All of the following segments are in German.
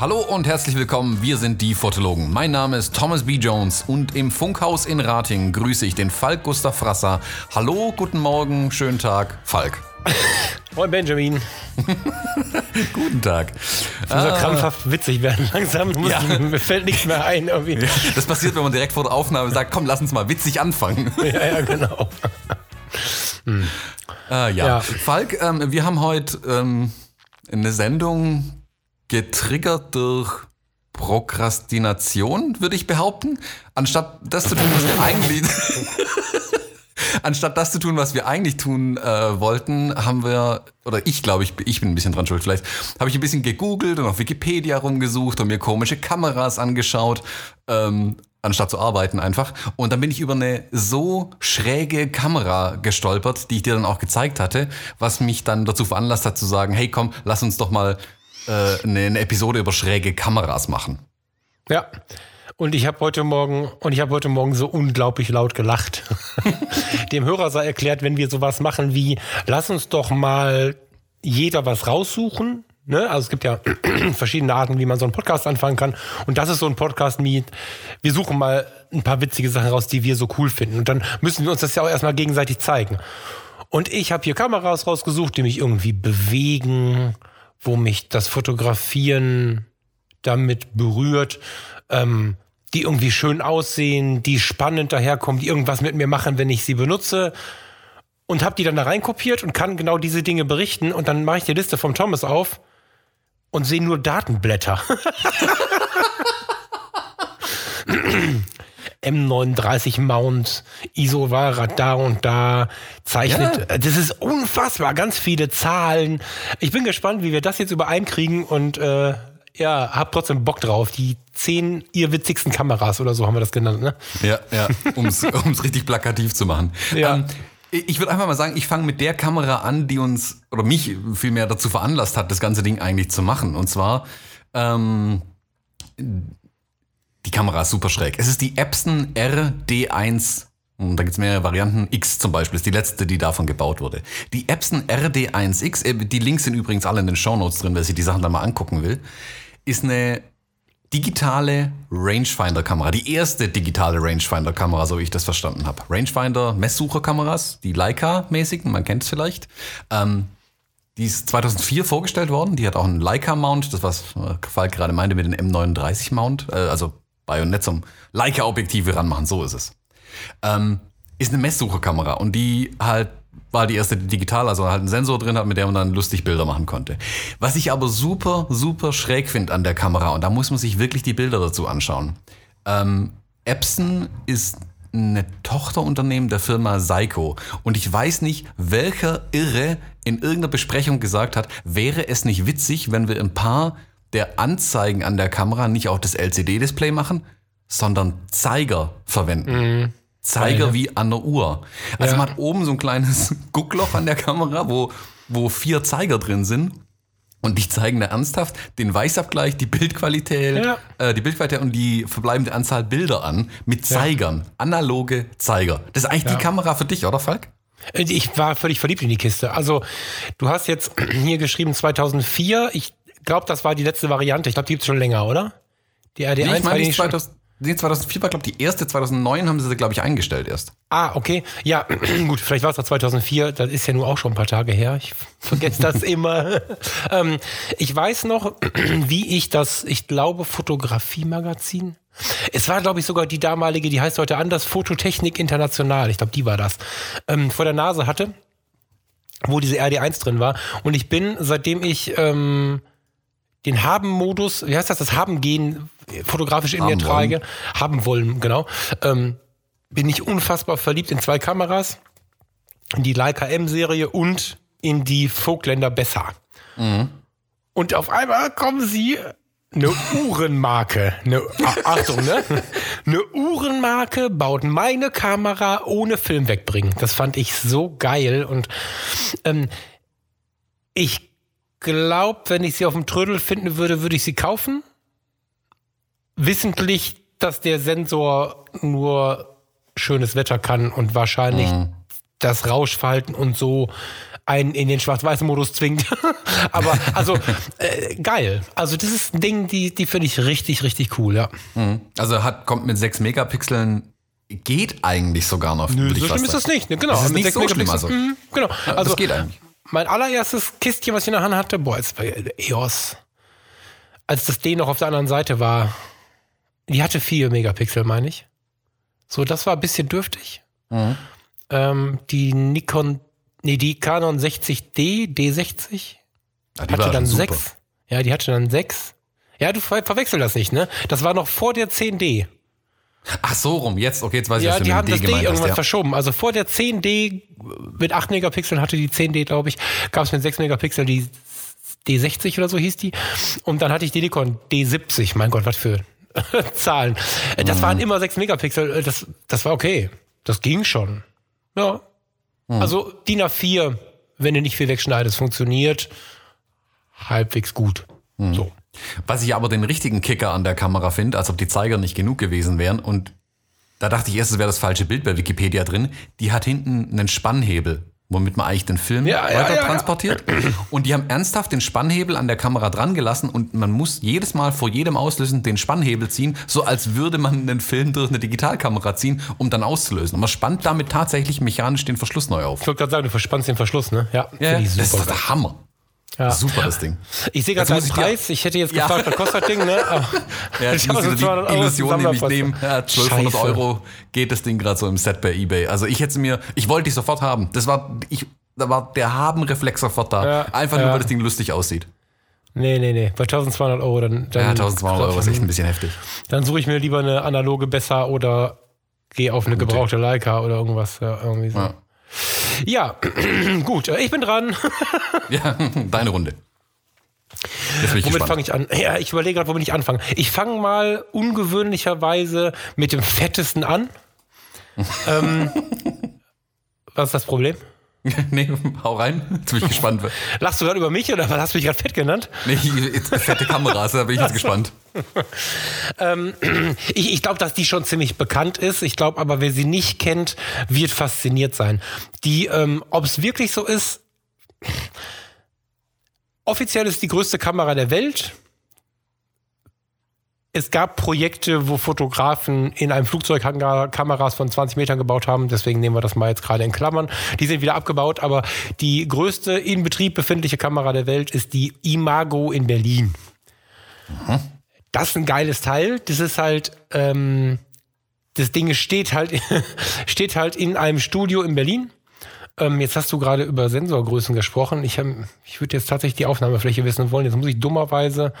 Hallo und herzlich willkommen, wir sind die Fotologen. Mein Name ist Thomas B. Jones und im Funkhaus in Rating grüße ich den Falk Gustav Frasser. Hallo, guten Morgen, schönen Tag, Falk. Moin Benjamin. guten Tag. Ich muss ah. krampfhaft witzig werden langsam. Ja. Mir fällt nichts mehr ein. Irgendwie. Das passiert, wenn man direkt vor der Aufnahme sagt, komm, lass uns mal witzig anfangen. Ja, ja, genau. Hm. Äh, ja. ja. Falk, ähm, wir haben heute ähm, eine Sendung getriggert durch Prokrastination, würde ich behaupten. Anstatt das zu tun, was wir eigentlich. Anstatt das zu tun, was wir eigentlich tun äh, wollten, haben wir, oder ich glaube, ich, ich bin ein bisschen dran schuld vielleicht, habe ich ein bisschen gegoogelt und auf Wikipedia rumgesucht und mir komische Kameras angeschaut, ähm, anstatt zu arbeiten einfach. Und dann bin ich über eine so schräge Kamera gestolpert, die ich dir dann auch gezeigt hatte, was mich dann dazu veranlasst hat zu sagen, hey komm, lass uns doch mal äh, eine, Episode über schräge Kameras machen. Ja. Und ich habe heute Morgen und ich habe heute Morgen so unglaublich laut gelacht. Dem Hörer sei erklärt, wenn wir sowas machen wie, lass uns doch mal jeder was raussuchen. Ne? Also es gibt ja verschiedene Arten, wie man so einen Podcast anfangen kann. Und das ist so ein Podcast wie, wir suchen mal ein paar witzige Sachen raus, die wir so cool finden. Und dann müssen wir uns das ja auch erstmal gegenseitig zeigen. Und ich habe hier Kameras rausgesucht, die mich irgendwie bewegen, wo mich das Fotografieren damit berührt, ähm, die irgendwie schön aussehen, die spannend daherkommen, die irgendwas mit mir machen, wenn ich sie benutze. Und habe die dann da reinkopiert und kann genau diese Dinge berichten. Und dann mache ich die Liste vom Thomas auf und sehe nur Datenblätter. M39 Mount, ISO war da und da, zeichnet. Ja. Das ist unfassbar, ganz viele Zahlen. Ich bin gespannt, wie wir das jetzt übereinkriegen und äh, ja, hab trotzdem Bock drauf. Die zehn ihr witzigsten Kameras oder so haben wir das genannt, ne? Ja, ja, um es richtig plakativ zu machen. Ja. Ähm, ich würde einfach mal sagen, ich fange mit der Kamera an, die uns oder mich vielmehr dazu veranlasst hat, das ganze Ding eigentlich zu machen. Und zwar ähm, die Kamera ist super schräg. Es ist die Epson RD1 und da gibt es mehrere Varianten. X zum Beispiel ist die letzte, die davon gebaut wurde. Die Epson RD1X, äh, die Links sind übrigens alle in den Show Notes drin, wer sich die Sachen da mal angucken will, ist eine digitale Rangefinder-Kamera. Die erste digitale Rangefinder-Kamera, so wie ich das verstanden habe. Rangefinder, Messsucherkameras, die Leica-mäßigen, man kennt es vielleicht. Ähm, die ist 2004 vorgestellt worden. Die hat auch einen Leica-Mount, das was Falk gerade meinte mit dem M39-Mount, äh, also Bajonett zum Leica-Objektive ranmachen, so ist es. Ähm, ist eine Messsucherkamera und die halt war die erste digital, also halt einen Sensor drin hat, mit der man dann lustig Bilder machen konnte. Was ich aber super, super schräg finde an der Kamera, und da muss man sich wirklich die Bilder dazu anschauen. Ähm, Epson ist eine Tochterunternehmen der Firma Seiko. Und ich weiß nicht, welcher Irre in irgendeiner Besprechung gesagt hat, wäre es nicht witzig, wenn wir ein paar der Anzeigen an der Kamera nicht auch das LCD-Display machen, sondern Zeiger verwenden. Mhm. Zeiger wie an der Uhr. Also ja. man hat oben so ein kleines Guckloch an der Kamera, wo, wo vier Zeiger drin sind. Und die zeigen da ernsthaft den Weißabgleich, die Bildqualität, ja. äh, die Bildqualität und die verbleibende Anzahl Bilder an mit Zeigern. Ja. Analoge Zeiger. Das ist eigentlich die Kamera für dich, oder Falk? Äh, ich war völlig verliebt in die Kiste. Also, du hast jetzt hier geschrieben 2004. Ich glaube, das war die letzte Variante. Ich glaube, die gibt es schon länger, oder? Die RD1 nee, ich meine, die 2000, nee, 2004 war, glaube ich, die erste. 2009 haben sie sie, glaube ich, eingestellt erst. Ah, okay. Ja, gut, vielleicht war es ja 2004. Das ist ja nur auch schon ein paar Tage her. Ich vergesse das immer. ähm, ich weiß noch, wie ich das, ich glaube, Fotografie-Magazin. Es war, glaube ich, sogar die damalige, die heißt heute anders, Fototechnik International. Ich glaube, die war das. Ähm, vor der Nase hatte wo diese RD1 drin war. Und ich bin, seitdem ich ähm, den Haben-Modus, wie heißt das, das Haben-Gehen fotografisch in haben mir trage, wollen. haben wollen, genau, ähm, bin ich unfassbar verliebt in zwei Kameras, in die Leica M-Serie und in die Vogtländer Besser. Mhm. Und auf einmal kommen sie eine Uhrenmarke, eine, Achtung, ne? Eine Uhrenmarke baut meine Kamera ohne Film wegbringen. Das fand ich so geil und ähm, ich glaube, wenn ich sie auf dem Trödel finden würde, würde ich sie kaufen. Wissentlich, dass der Sensor nur schönes Wetter kann und wahrscheinlich mhm. das Rauschverhalten und so einen in den Schwarz-Weiß-Modus zwingt. Aber also äh, geil. Also das ist ein Ding, die, die finde ich richtig, richtig cool, ja. Mhm. Also hat, kommt mit 6 Megapixeln geht eigentlich sogar noch. Nö, so schlimm ist das nicht. Genau, das ist nicht so schlimm. Also. Mhm, genau. Also das geht eigentlich. Mein allererstes Kistchen, was ich in der Hand hatte, boah, jetzt bei EOS, als das D noch auf der anderen Seite war, die hatte 4 Megapixel, meine ich. So, das war ein bisschen dürftig. Mhm. Ähm, die Nikon, nee, die Canon 60D, D60, ja, die hatte dann. 6. Ja, die hatte dann 6. Ja, du ver verwechselst das nicht, ne? Das war noch vor der 10D. Ach so rum, jetzt, okay, jetzt weiß ich, Ja, was du die mit haben dem das D D gemeint hast. irgendwann Ja. verschoben. Also vor der 10D mit 8 Megapixeln hatte die 10D, glaube ich, gab es mit 6 Megapixeln die D60 oder so hieß die. Und dann hatte ich die Nikon D70. Mein Gott, was für Zahlen. Äh, Das Mhm. waren immer 6 Megapixel. Äh, Das, das war okay. Das ging schon. Ja. Mhm. Also DIN A4, wenn du nicht viel wegschneidest, funktioniert halbwegs gut. Mhm. So. Was ich aber den richtigen Kicker an der Kamera finde, als ob die Zeiger nicht genug gewesen wären. Und da dachte ich erst, es wäre das falsche Bild bei Wikipedia drin. Die hat hinten einen Spannhebel, womit man eigentlich den Film Ja, ja, weiter ja, ja. transportiert. Und die haben ernsthaft den Spannhebel an der Kamera dran gelassen und man muss jedes Mal vor jedem Auslösen den Spannhebel ziehen, so als würde man einen Film durch eine Digitalkamera ziehen, um dann auszulösen. Und man spannt damit tatsächlich mechanisch den Verschluss neu auf. Ich wollte gerade sagen, du verspannst den Verschluss, ne? Ja, Ja, ich das ist doch der Hammer. Ja. Super, das Ding. Ich sehe gerade muss den Preis. Ich hätte jetzt Ja. gefragt, was kostet das Ding, ne? Aber Ja, ich muss habe wieder so 200 die Euro Illusion nämlich nehmen. Ja, 1200 Scheiße. Euro geht das Ding gerade so im Set bei Ebay. Also ich hätte mir, ich wollte die sofort haben. Das war, ich, da war der Haben-Reflex sofort da. Ja, Einfach nur, ja. weil das Ding lustig aussieht. Nee, nee, nee. Bei 1200 Euro, dann. dann Ja, 1200 Euro ist echt ein bisschen heftig. Dann suche ich mir lieber eine analoge besser oder gehe auf eine gebrauchte Leica oder irgendwas. Ja, irgendwie so. Ja. Ja, gut. äh, Ich bin dran. Ja, deine Runde. Womit fange ich an? Ja, ich überlege gerade, womit ich anfange. Ich fange mal ungewöhnlicherweise mit dem fettesten an. ähm, was ist das Problem? nee, hau rein. Jetzt bin ich gespannt. Lachst du gerade über mich oder was hast du mich gerade fett genannt? Nee, fette Kameras, da bin ich jetzt gespannt. Ich, ich glaube, dass die schon ziemlich bekannt ist. Ich glaube aber, wer sie nicht kennt, wird fasziniert sein. Die, ähm, ob es wirklich so ist, offiziell ist die größte Kamera der Welt. Es gab Projekte, wo Fotografen in einem Flugzeughangar Kameras von 20 Metern gebaut haben. Deswegen nehmen wir das mal jetzt gerade in Klammern. Die sind wieder abgebaut. Aber die größte in Betrieb befindliche Kamera der Welt ist die Imago in Berlin. Das ist ein geiles Teil. Das ist halt, ähm, das Ding steht halt, steht halt in einem Studio in Berlin. Ähm, jetzt hast du gerade über Sensorgrößen gesprochen. Ich, ähm, ich würde jetzt tatsächlich die Aufnahmefläche wissen wollen. Jetzt muss ich dummerweise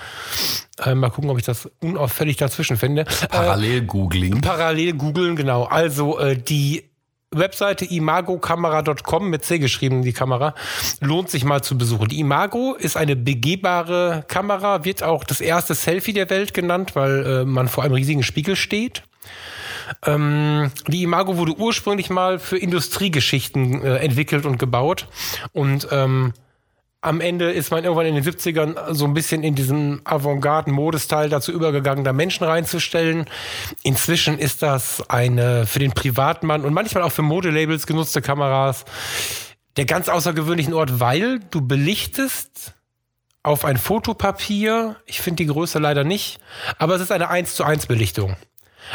äh, mal gucken, ob ich das unauffällig dazwischen finde. Äh, Parallel-Googling. parallel googeln, genau. Also äh, die Webseite imagokamera.com mit C geschrieben, die Kamera, lohnt sich mal zu besuchen. Die Imago ist eine begehbare Kamera, wird auch das erste Selfie der Welt genannt, weil äh, man vor einem riesigen Spiegel steht. Ähm, die Imago wurde ursprünglich mal für Industriegeschichten äh, entwickelt und gebaut und ähm, am Ende ist man irgendwann in den 70ern so ein bisschen in diesen Avantgarde-Modesteil dazu übergegangen, da Menschen reinzustellen. Inzwischen ist das eine für den Privatmann und manchmal auch für Modelabels genutzte Kameras der ganz außergewöhnlichen Ort, weil du belichtest auf ein Fotopapier. Ich finde die Größe leider nicht, aber es ist eine 1 zu 1 Belichtung.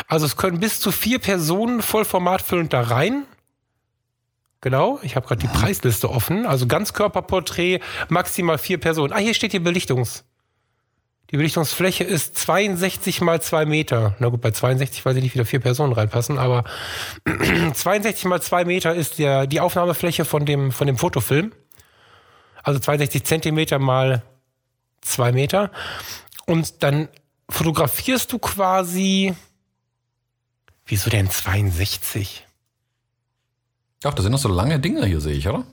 Also es können bis zu vier Personen vollformatfüllend da rein. Genau, ich habe gerade die Preisliste offen. Also Ganzkörperporträt, maximal vier Personen. Ah, hier steht die Belichtungs. Die Belichtungsfläche ist 62 mal 2 Meter. Na gut, bei 62 weiß ich nicht, wie da vier Personen reinpassen, aber 62 mal 2 Meter ist der, die Aufnahmefläche von dem, von dem Fotofilm. Also 62 Zentimeter mal 2 Meter. Und dann fotografierst du quasi. Wieso denn 62? Doch, das sind noch so lange Dinger hier, sehe ich, oder?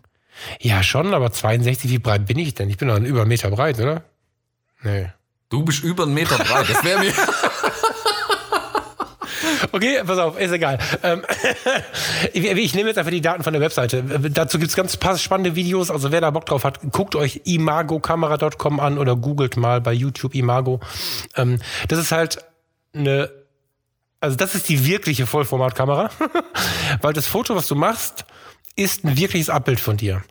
Ja, schon, aber 62, wie breit bin ich denn? Ich bin doch über einen Meter breit, oder? Nee. Du bist über einen Meter breit. Das wäre mir. Okay, pass auf, ist egal. Ähm, ich, ich nehme jetzt einfach die Daten von der Webseite. Dazu gibt es ganz paar spannende Videos. Also wer da Bock drauf hat, guckt euch imagokamera.com an oder googelt mal bei YouTube Imago. Ähm, das ist halt eine, also das ist die wirkliche Vollformatkamera, weil das Foto, was du machst, ist ein wirkliches Abbild von dir.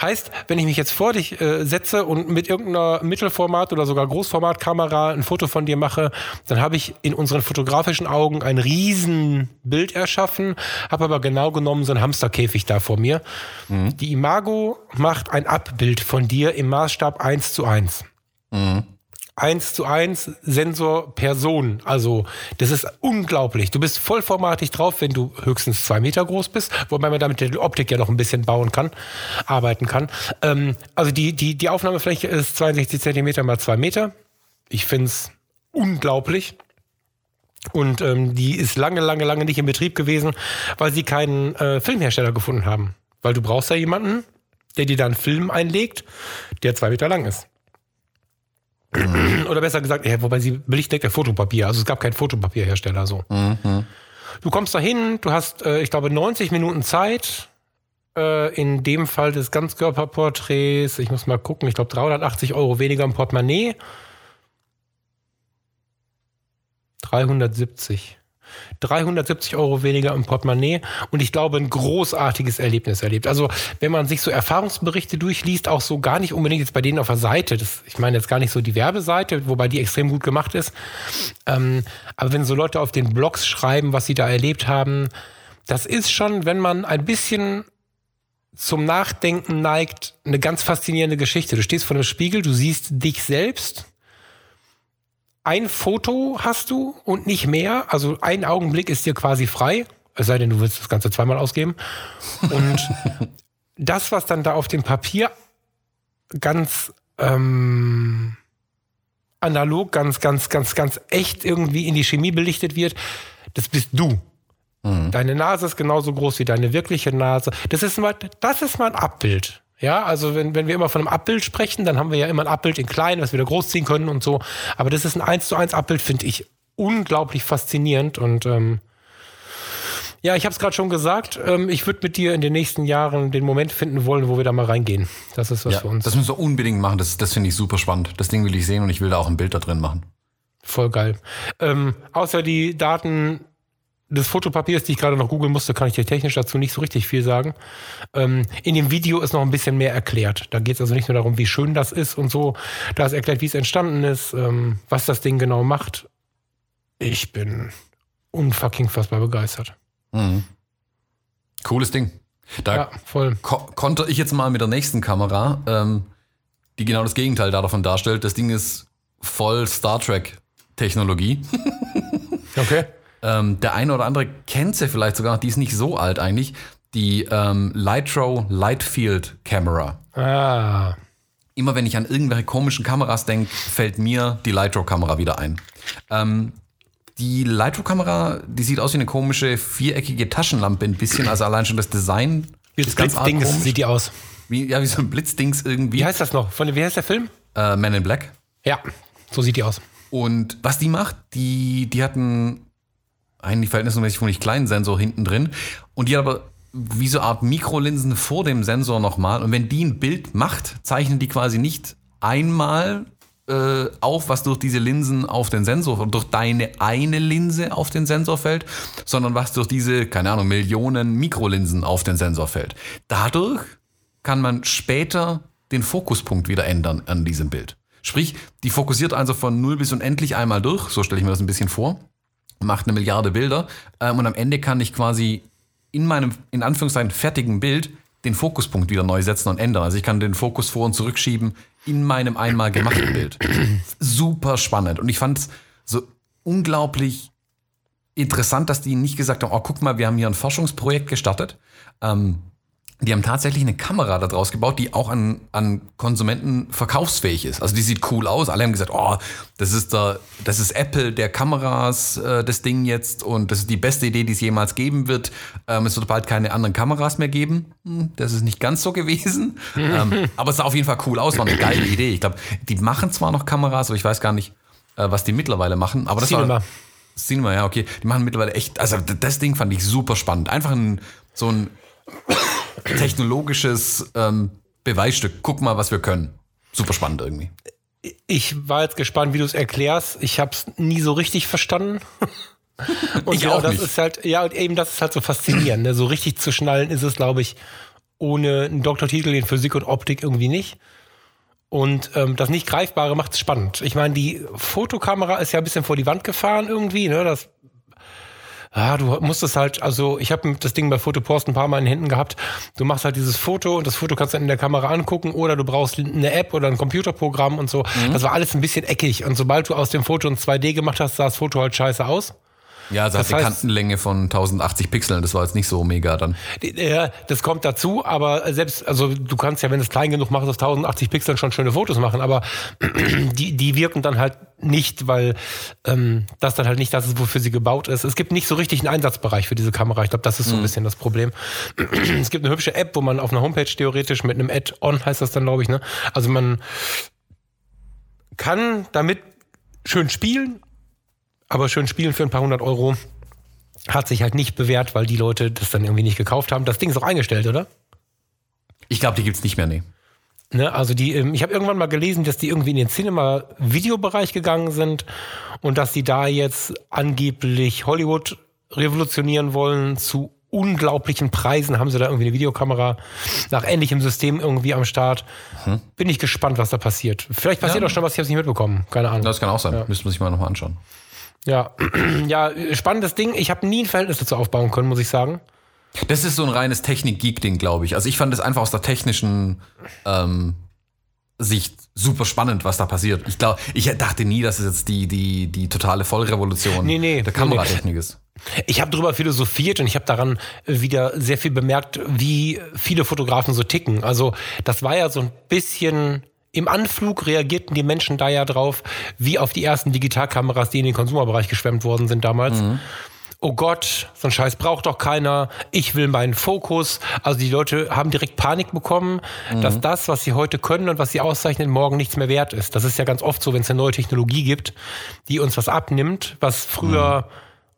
Heißt, wenn ich mich jetzt vor dich äh, setze und mit irgendeiner Mittelformat oder sogar Großformatkamera ein Foto von dir mache, dann habe ich in unseren fotografischen Augen ein Riesenbild erschaffen, habe aber genau genommen so einen Hamsterkäfig da vor mir. Mhm. Die Imago macht ein Abbild von dir im Maßstab 1 zu 1. Mhm eins zu eins Sensor Person. Also das ist unglaublich. Du bist vollformatig drauf, wenn du höchstens zwei Meter groß bist, wobei man damit die Optik ja noch ein bisschen bauen kann, arbeiten kann. Ähm, also die, die, die Aufnahmefläche ist 62 Zentimeter mal zwei Meter. Ich find's unglaublich. Und ähm, die ist lange, lange, lange nicht in Betrieb gewesen, weil sie keinen äh, Filmhersteller gefunden haben. Weil du brauchst ja jemanden, der dir dann einen Film einlegt, der zwei Meter lang ist. Oder besser gesagt, ja, wobei sie belichtet ja Fotopapier. Also es gab keinen Fotopapierhersteller so. Mhm. Du kommst da hin, du hast, äh, ich glaube, 90 Minuten Zeit. Äh, in dem Fall des Ganzkörperporträts, ich muss mal gucken, ich glaube 380 Euro weniger im Portemonnaie. 370. 370 Euro weniger im Portemonnaie und ich glaube, ein großartiges Erlebnis erlebt. Also, wenn man sich so Erfahrungsberichte durchliest, auch so gar nicht unbedingt jetzt bei denen auf der Seite, das, ich meine jetzt gar nicht so die Werbeseite, wobei die extrem gut gemacht ist, ähm, aber wenn so Leute auf den Blogs schreiben, was sie da erlebt haben, das ist schon, wenn man ein bisschen zum Nachdenken neigt, eine ganz faszinierende Geschichte. Du stehst vor dem Spiegel, du siehst dich selbst ein Foto hast du und nicht mehr. Also ein Augenblick ist dir quasi frei. Es sei denn, du willst das Ganze zweimal ausgeben. Und das, was dann da auf dem Papier ganz ähm, analog, ganz, ganz, ganz, ganz echt irgendwie in die Chemie belichtet wird, das bist du. Mhm. Deine Nase ist genauso groß wie deine wirkliche Nase. Das ist mal, das ist mal ein Abbild. Ja, also wenn, wenn wir immer von einem Abbild sprechen, dann haben wir ja immer ein Abbild in klein, was wir da großziehen können und so. Aber das ist ein 1 zu 1 Abbild, finde ich unglaublich faszinierend und ähm, ja, ich habe es gerade schon gesagt. Ähm, ich würde mit dir in den nächsten Jahren den Moment finden wollen, wo wir da mal reingehen. Das ist was ja, für uns. Das müssen wir unbedingt machen. Das, das finde ich super spannend. Das Ding will ich sehen und ich will da auch ein Bild da drin machen. Voll geil. Ähm, außer die Daten des Fotopapiers, die ich gerade noch googeln musste, kann ich dir technisch dazu nicht so richtig viel sagen. Ähm, in dem Video ist noch ein bisschen mehr erklärt. Da geht es also nicht nur darum, wie schön das ist und so. Da ist erklärt, wie es entstanden ist, ähm, was das Ding genau macht. Ich bin unfucking fassbar begeistert. Mhm. Cooles Ding. Da ja, voll. Ko konnte ich jetzt mal mit der nächsten Kamera, ähm, die genau das Gegenteil davon darstellt. Das Ding ist voll Star Trek Technologie. okay. Ähm, der eine oder andere kennt sie vielleicht sogar noch, die ist nicht so alt eigentlich. Die ähm, Lightro Lightfield Camera. Ah. Immer wenn ich an irgendwelche komischen Kameras denke, fällt mir die Lightro-Kamera wieder ein. Ähm, die Lightro-Kamera, die sieht aus wie eine komische viereckige Taschenlampe ein bisschen. Also allein schon das Design. Wie das Blitzdings sieht die aus. Wie, ja, wie so ein Blitzdings irgendwie. Wie heißt das noch? Von, wie heißt der Film? Äh, Man in Black. Ja, so sieht die aus. Und was die macht, die, die hat einen eigentlich verhältnismäßig ziemlich kleinen Sensor hinten drin. Und die hat aber wie so eine Art Mikrolinsen vor dem Sensor nochmal. Und wenn die ein Bild macht, zeichnen die quasi nicht einmal äh, auf, was durch diese Linsen auf den Sensor, durch deine eine Linse auf den Sensor fällt, sondern was durch diese, keine Ahnung, Millionen Mikrolinsen auf den Sensor fällt. Dadurch kann man später den Fokuspunkt wieder ändern an diesem Bild. Sprich, die fokussiert also von 0 bis unendlich einmal durch, so stelle ich mir das ein bisschen vor macht eine Milliarde Bilder ähm, und am Ende kann ich quasi in meinem, in Anführungszeichen, fertigen Bild den Fokuspunkt wieder neu setzen und ändern. Also ich kann den Fokus vor und zurückschieben in meinem einmal gemachten Bild. Super spannend. Und ich fand es so unglaublich interessant, dass die nicht gesagt haben, oh, guck mal, wir haben hier ein Forschungsprojekt gestartet. Ähm, die haben tatsächlich eine Kamera daraus gebaut, die auch an, an Konsumenten verkaufsfähig ist. Also die sieht cool aus. Alle haben gesagt, oh, das ist der, das ist Apple der Kameras, äh, das Ding jetzt und das ist die beste Idee, die es jemals geben wird. Ähm, es wird bald keine anderen Kameras mehr geben. Hm, das ist nicht ganz so gewesen. ähm, aber es sah auf jeden Fall cool aus, war eine geile Idee. Ich glaube, die machen zwar noch Kameras, aber ich weiß gar nicht, äh, was die mittlerweile machen. Aber das Cinema. war Cinema, ja, okay. Die machen mittlerweile echt, also das Ding fand ich super spannend. Einfach ein, so ein technologisches ähm, Beweisstück. Guck mal, was wir können. Super spannend irgendwie. Ich war jetzt gespannt, wie du es erklärst. Ich habe es nie so richtig verstanden. Und Ich auch das nicht. ist halt, ja, und eben das ist halt so faszinierend. Ne? So richtig zu schnallen ist es, glaube ich, ohne einen Doktortitel in Physik und Optik irgendwie nicht. Und ähm, das nicht Greifbare macht es spannend. Ich meine, die Fotokamera ist ja ein bisschen vor die Wand gefahren irgendwie. Ne? Das, ah, du musstest halt, also ich habe das Ding bei Fotopost ein paar Mal in den Händen gehabt. Du machst halt dieses Foto und das Foto kannst du dann in der Kamera angucken oder du brauchst eine App oder ein Computerprogramm und so. Das war alles ein bisschen eckig. Und sobald du aus dem Foto ein 2D gemacht hast, sah das Foto halt scheiße aus. Ja, also Das hat die heißt- Kantenlänge von 1080 Pixeln, das war jetzt nicht so mega dann. Ja, das kommt dazu, aber selbst, also du kannst ja, wenn du es klein genug machst, aus 1080 Pixeln schon schöne Fotos machen, aber die, die wirken dann halt nicht, weil ähm, das dann halt nicht das ist, wofür sie gebaut ist. Es gibt nicht so richtig einen Einsatzbereich für diese Kamera. Ich glaube, das ist so ein bisschen das Problem. es gibt eine hübsche App, wo man auf einer Homepage theoretisch mit einem Add-on heißt das dann, glaube ich, ne? Also man kann damit schön spielen, aber schön spielen für ein paar hundert Euro hat sich halt nicht bewährt, weil die Leute das dann irgendwie nicht gekauft haben. Das Ding ist auch eingestellt, oder? Ich glaube, die gibt's nicht mehr, nee. Ne, also die, ähm, ich habe irgendwann mal gelesen, dass die irgendwie in den Cinema-Videobereich gegangen sind und dass die da jetzt angeblich Hollywood revolutionieren wollen zu unglaublichen Preisen haben sie da irgendwie eine Videokamera nach ähnlichem System irgendwie am Start. Bin ich gespannt, was da passiert. Vielleicht passiert Ja. auch schon was, ich habe es nicht mitbekommen. Keine Ahnung. Das kann auch sein. Müsste man sich mal nochmal anschauen. Ja, ja, spannendes Ding. Ich habe nie ein Verhältnis dazu aufbauen können, muss ich sagen. Das ist so ein reines Technik-Geek-Ding, glaube ich. Also ich fand es einfach aus der technischen ähm, Sicht super spannend, was da passiert. Ich glaube, ich dachte nie, dass es jetzt die, die, die totale Vollrevolution Nee, nee, der nee, Kameratechnik ist. Ich habe darüber philosophiert und ich habe daran wieder sehr viel bemerkt, wie viele Fotografen so ticken. Also das war ja so ein bisschen im Anflug reagierten die Menschen da ja drauf, wie auf die ersten Digitalkameras, die in den Konsumerbereich geschwemmt worden sind damals. Oh Gott, so ein Scheiß braucht doch keiner. Ich will meinen Fokus. Also die Leute haben direkt Panik bekommen, dass das, was sie heute können und was sie auszeichnen, morgen nichts mehr wert ist. Das ist ja ganz oft so, wenn es eine neue Technologie gibt, die uns was abnimmt, was früher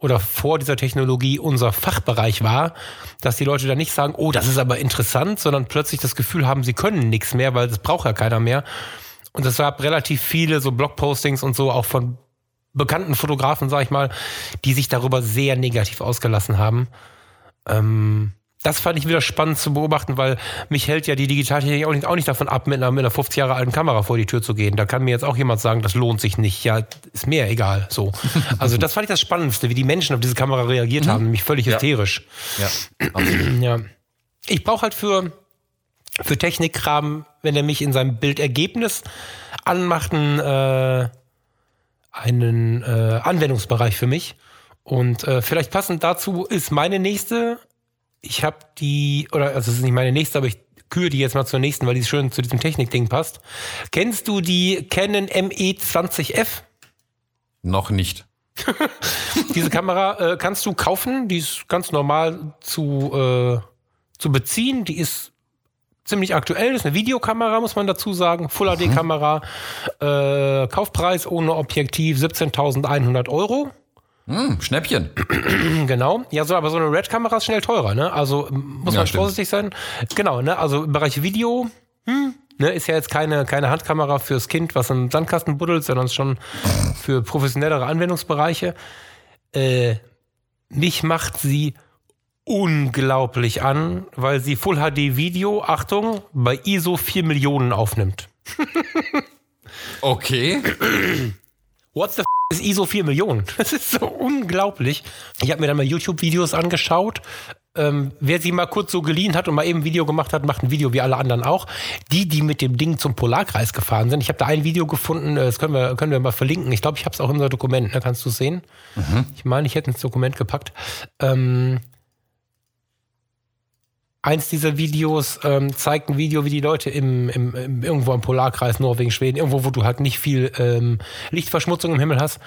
oder vor dieser Technologie unser Fachbereich war, dass die Leute dann nicht sagen, oh, das ist aber interessant, sondern plötzlich das Gefühl haben, sie können nichts mehr, weil das braucht ja keiner mehr. Und es gab relativ viele so Blogpostings und so auch von bekannten Fotografen, sag ich mal, die sich darüber sehr negativ ausgelassen haben. Ähm, das fand ich wieder spannend zu beobachten, weil mich hält ja die Digitaltechnik auch nicht, auch nicht davon ab, mit einer, mit einer 50 Jahre alten Kamera vor die Tür zu gehen. Da kann mir jetzt auch jemand sagen, das lohnt sich nicht. Ja, ist mir egal. So. Also das fand ich das Spannendste, wie die Menschen auf diese Kamera reagiert haben, nämlich völlig hysterisch. Ja. Ja. Ich brauche halt für, für Technikkram, wenn er mich in seinem Bildergebnis anmacht, einen, äh, einen äh, Anwendungsbereich für mich. Und äh, vielleicht passend dazu ist meine nächste. Ich habe die, oder also es ist nicht meine nächste, aber ich kühe die jetzt mal zur nächsten, weil die schön zu diesem Technikding passt. Kennst du die Canon ME20F? Noch nicht. Diese Kamera äh, kannst du kaufen, die ist ganz normal zu, äh, zu beziehen. Die ist ziemlich aktuell, das ist eine Videokamera, muss man dazu sagen. Full HD-Kamera. Äh, Kaufpreis ohne Objektiv 17.100 Euro. Hm, Schnäppchen. Genau. Ja, so, aber so eine Red-Kamera ist schnell teurer, ne? Also muss Ja, man stimmt. vorsichtig sein. Genau, ne? Also im Bereich Video, hm, ne, ist ja jetzt keine, keine Handkamera fürs Kind, was im Sandkasten buddelt, sondern schon für professionellere Anwendungsbereiche. Äh, mich macht sie unglaublich an, weil sie Full HD Video, Achtung, bei ISO 4 Millionen aufnimmt. Okay. What the f ist ISO 4 Millionen? Das ist so unglaublich. Ich habe mir dann mal YouTube-Videos angeschaut. Ähm, wer sie mal kurz so geliehen hat und mal eben ein Video gemacht hat, macht ein Video wie alle anderen auch. Die, die mit dem Ding zum Polarkreis gefahren sind. Ich habe da ein Video gefunden, äh, das können wir, können wir mal verlinken. Ich glaube, ich habe es auch in unser Dokument, ne? kannst du sehen? Ich meine, ich hätte ins Dokument gepackt. Ähm, Eins dieser Videos ähm, zeigt ein Video, wie die Leute im, im, im irgendwo am Polarkreis, Norwegen, Schweden, irgendwo, wo du halt nicht viel ähm, Lichtverschmutzung im Himmel hast,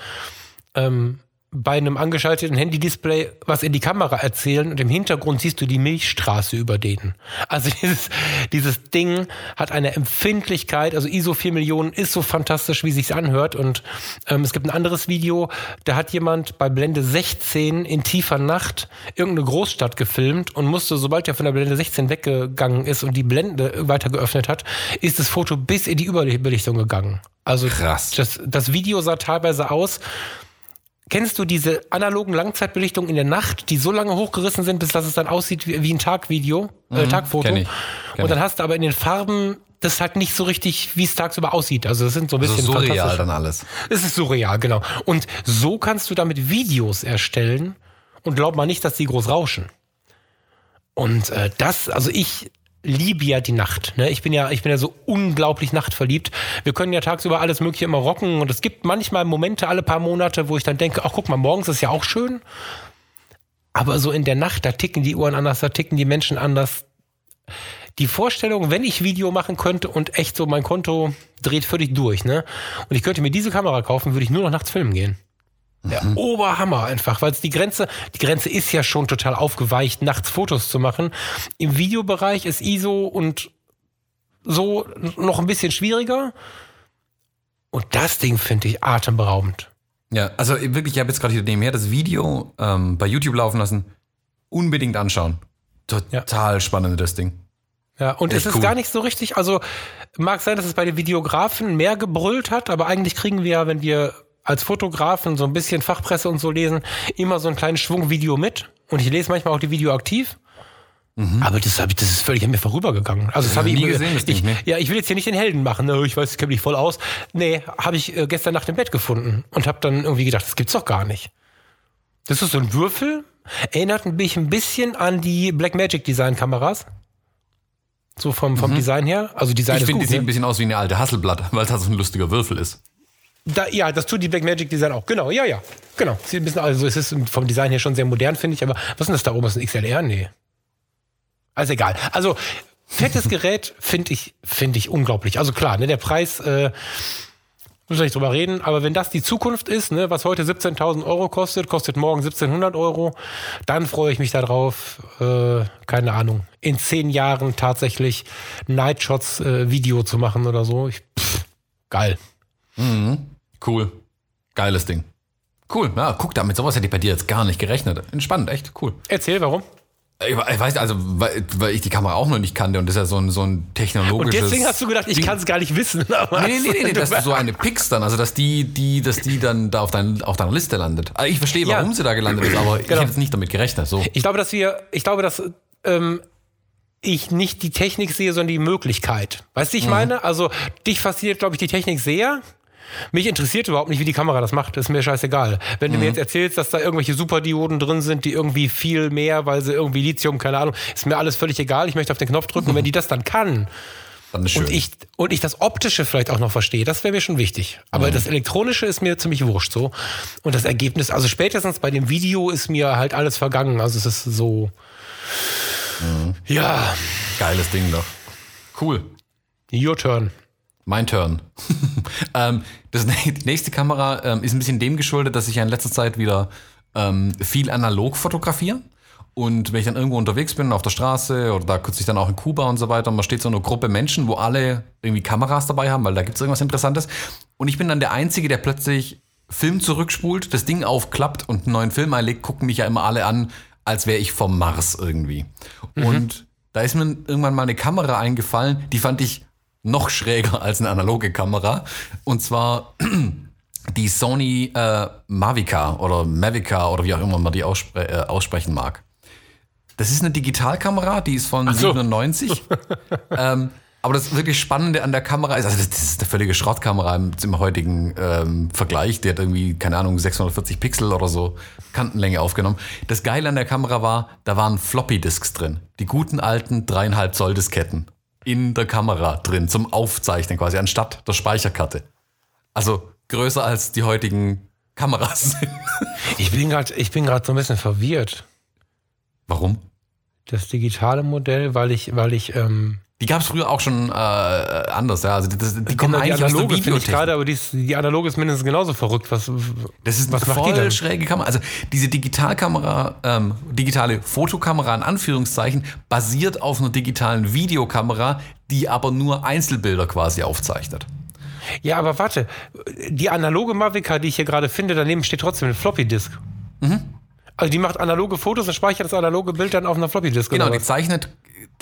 ähm, bei einem angeschalteten Handy-Display was in die Kamera erzählen und im Hintergrund siehst du die Milchstraße über denen. Also dieses, dieses Ding hat eine Empfindlichkeit, also ISO 4 Millionen ist so fantastisch, wie sich's anhört und ähm, es gibt ein anderes Video, da hat jemand bei Blende 16 in tiefer Nacht irgendeine Großstadt gefilmt und musste, sobald er von der Blende 16 weggegangen ist und die Blende weiter geöffnet hat, ist das Foto bis in die Überbelichtung gegangen. Also Krass. Das, das Video sah teilweise aus, Kennst du diese analogen Langzeitbelichtungen in der Nacht, die so lange hochgerissen sind, bis dass es dann aussieht wie, wie ein Tagvideo, äh, Tagfoto? kenn ich. Kenn und dann hast du aber in den Farben das halt nicht so richtig, wie es tagsüber aussieht. Also das sind so ein Also bisschen surreal fantastisch. dann alles. Es ist surreal, genau. Und so kannst du damit Videos erstellen und glaub mal nicht, dass die groß rauschen. Und äh, das, also ich liebe ja die Nacht. Ne? Ich bin ja, ich bin ja so unglaublich nachtverliebt. Wir können ja tagsüber alles Mögliche immer rocken und es gibt manchmal Momente alle paar Monate, wo ich dann denke, ach guck mal, morgens ist ja auch schön. Aber so in der Nacht, da ticken die Uhren anders, da ticken die Menschen anders. Die Vorstellung, wenn ich Video machen könnte und echt so mein Konto dreht völlig durch, ne? Und ich könnte mir diese Kamera kaufen, würde ich nur noch nachts filmen gehen. Der Oberhammer einfach, weil es die Grenze, die Grenze ist ja schon total aufgeweicht, nachts Fotos zu machen. Im Videobereich ist ISO und so noch ein bisschen schwieriger. Und das Ding finde ich atemberaubend. Ja, also wirklich, ich habe jetzt gerade hier nebenher das Video ähm, bei YouTube laufen lassen. Unbedingt anschauen. Total spannend, das Ding. Ja, und Echt es ist cool. gar nicht so richtig, also mag sein, dass es bei den Videografen mehr gebrüllt hat, aber eigentlich kriegen wir ja, wenn wir als Fotografen so ein bisschen Fachpresse und so lesen, immer so einen kleinen Schwung Video mit. Und ich lese manchmal auch die Video aktiv. Aber das, hab ich, das ist völlig an mir vorübergegangen. Also das habe ich nie gesehen, ich, ne? Ja, ich will jetzt hier nicht den Helden machen. Ne? Ich weiß, ich kenne mich voll aus. Nee, habe ich äh, gestern Nacht im Bett gefunden und habe dann irgendwie gedacht, das gibt's doch gar nicht. Das ist so ein Würfel. Erinnert mich ein bisschen an die Blackmagic Design Kameras. So vom, vom Design her. Also Design Mhm. Ich finde, die sieht ein Ne? bisschen aus wie eine alte Hasselblatt, weil das so ein lustiger Würfel ist. Da, ja, das tut die Blackmagic Design auch. Genau, ja, ja. Genau. Sieht ein bisschen, also es ist vom Design her schon sehr modern, finde ich. Aber was ist denn das da oben? Ist ein XLR? Nee. Also egal. Also fettes Gerät finde ich, finde ich unglaublich. Also klar, ne, der Preis, äh, wir nicht drüber reden, aber wenn das die Zukunft ist, ne, was heute 17.000 Euro kostet, kostet morgen 1.700 Euro, dann freue ich mich darauf, äh, keine Ahnung, in zehn Jahren tatsächlich Nightshots äh, Video zu machen oder so. Ich, pff, geil. Cool. Geiles Ding. Cool. Ja, guck da, mit sowas hätte ich bei dir jetzt gar nicht gerechnet. Entspannt, echt cool. Erzähl, warum? Ich, ich weiß, also, weil, weil ich die Kamera auch noch nicht kannte und das ist ja so ein, so ein Und technologisches. deswegen hast du gedacht, ich kann es gar nicht wissen. Aber Nee, nee, nee, nee, dass du so eine pickst dann, also dass die, die, dass die dann da auf, dein, auf deiner Liste landet. Also ich verstehe, Ja. warum sie da gelandet ist, aber ich Genau. hätte jetzt nicht damit gerechnet. So. Ich glaube, dass wir, ich glaube, dass ähm, ich nicht die Technik sehe, sondern die Möglichkeit. Weißt du, ich meine? Also dich fasziniert, glaube ich, die Technik sehr. Mich interessiert überhaupt nicht, wie die Kamera das macht. Das ist mir scheißegal. Wenn du mir jetzt erzählst, dass da irgendwelche Superdioden drin sind, die irgendwie viel mehr, weil sie irgendwie Lithium, keine Ahnung, ist mir alles völlig egal. Ich möchte auf den Knopf drücken. Und wenn die das dann kann Dann ist schön. und ich, und ich das Optische vielleicht auch noch verstehe, das wäre mir schon wichtig. Aber das Elektronische ist mir ziemlich wurscht so. Und das Ergebnis, also spätestens bei dem Video ist mir halt alles vergangen. Also es ist so. Ja, Geiles Ding doch. Cool. your turn. Mein Turn. ähm, das, die nächste Kamera ähm, ist ein bisschen dem geschuldet, dass ich ja in letzter Zeit wieder ähm, viel analog fotografiere. Und wenn ich dann irgendwo unterwegs bin, auf der Straße oder da kürzlich dann auch in Kuba und so weiter, und man steht so eine Gruppe Menschen, wo alle irgendwie Kameras dabei haben, weil da gibt es irgendwas Interessantes. Und ich bin dann der Einzige, der plötzlich Film zurückspult, das Ding aufklappt und einen neuen Film einlegt, gucken mich ja immer alle an, als wäre ich vom Mars irgendwie. Und da ist mir irgendwann mal eine Kamera eingefallen, die fand ich noch schräger als eine analoge Kamera. Und zwar die Sony äh, Mavica oder Mavica oder wie auch immer man die ausspre äh, aussprechen mag. Das ist eine Digitalkamera, die ist von so. 97. ähm, aber das wirklich Spannende an der Kamera ist, also das, ist eine völlige Schrottkamera im, im heutigen ähm, Vergleich. Die hat irgendwie, keine Ahnung, 640 Pixel oder so Kantenlänge aufgenommen. Das Geile an der Kamera war, da waren Floppy-Disks drin. Die guten alten dreieinhalb Zoll Disketten in der Kamera drin zum Aufzeichnen quasi, anstatt der Speicherkarte. Also größer als die heutigen Kameras sind. Ich bin gerade, ich bin gerade so ein bisschen verwirrt. Warum? Das digitale Modell, weil ich, weil ich, ähm, Die gab es früher auch schon äh, anders, ja. Also das, die kommen Genau, die eigentlich aus der analoge ich Videotechnik. gerade, aber die, ist- die analoge ist mindestens genauso verrückt. Was, Das ist was eine macht die voll schräge Kamera. Also diese Digitalkamera, ähm, digitale Fotokamera in Anführungszeichen, basiert auf einer digitalen Videokamera, die aber nur Einzelbilder quasi aufzeichnet. Ja, aber warte, die analoge Mavica, die ich hier gerade finde, daneben steht trotzdem eine Floppy Disk. Mhm. Also die macht analoge Fotos und speichert das analoge Bild dann auf einer Floppy Disk. Genau, die zeichnet,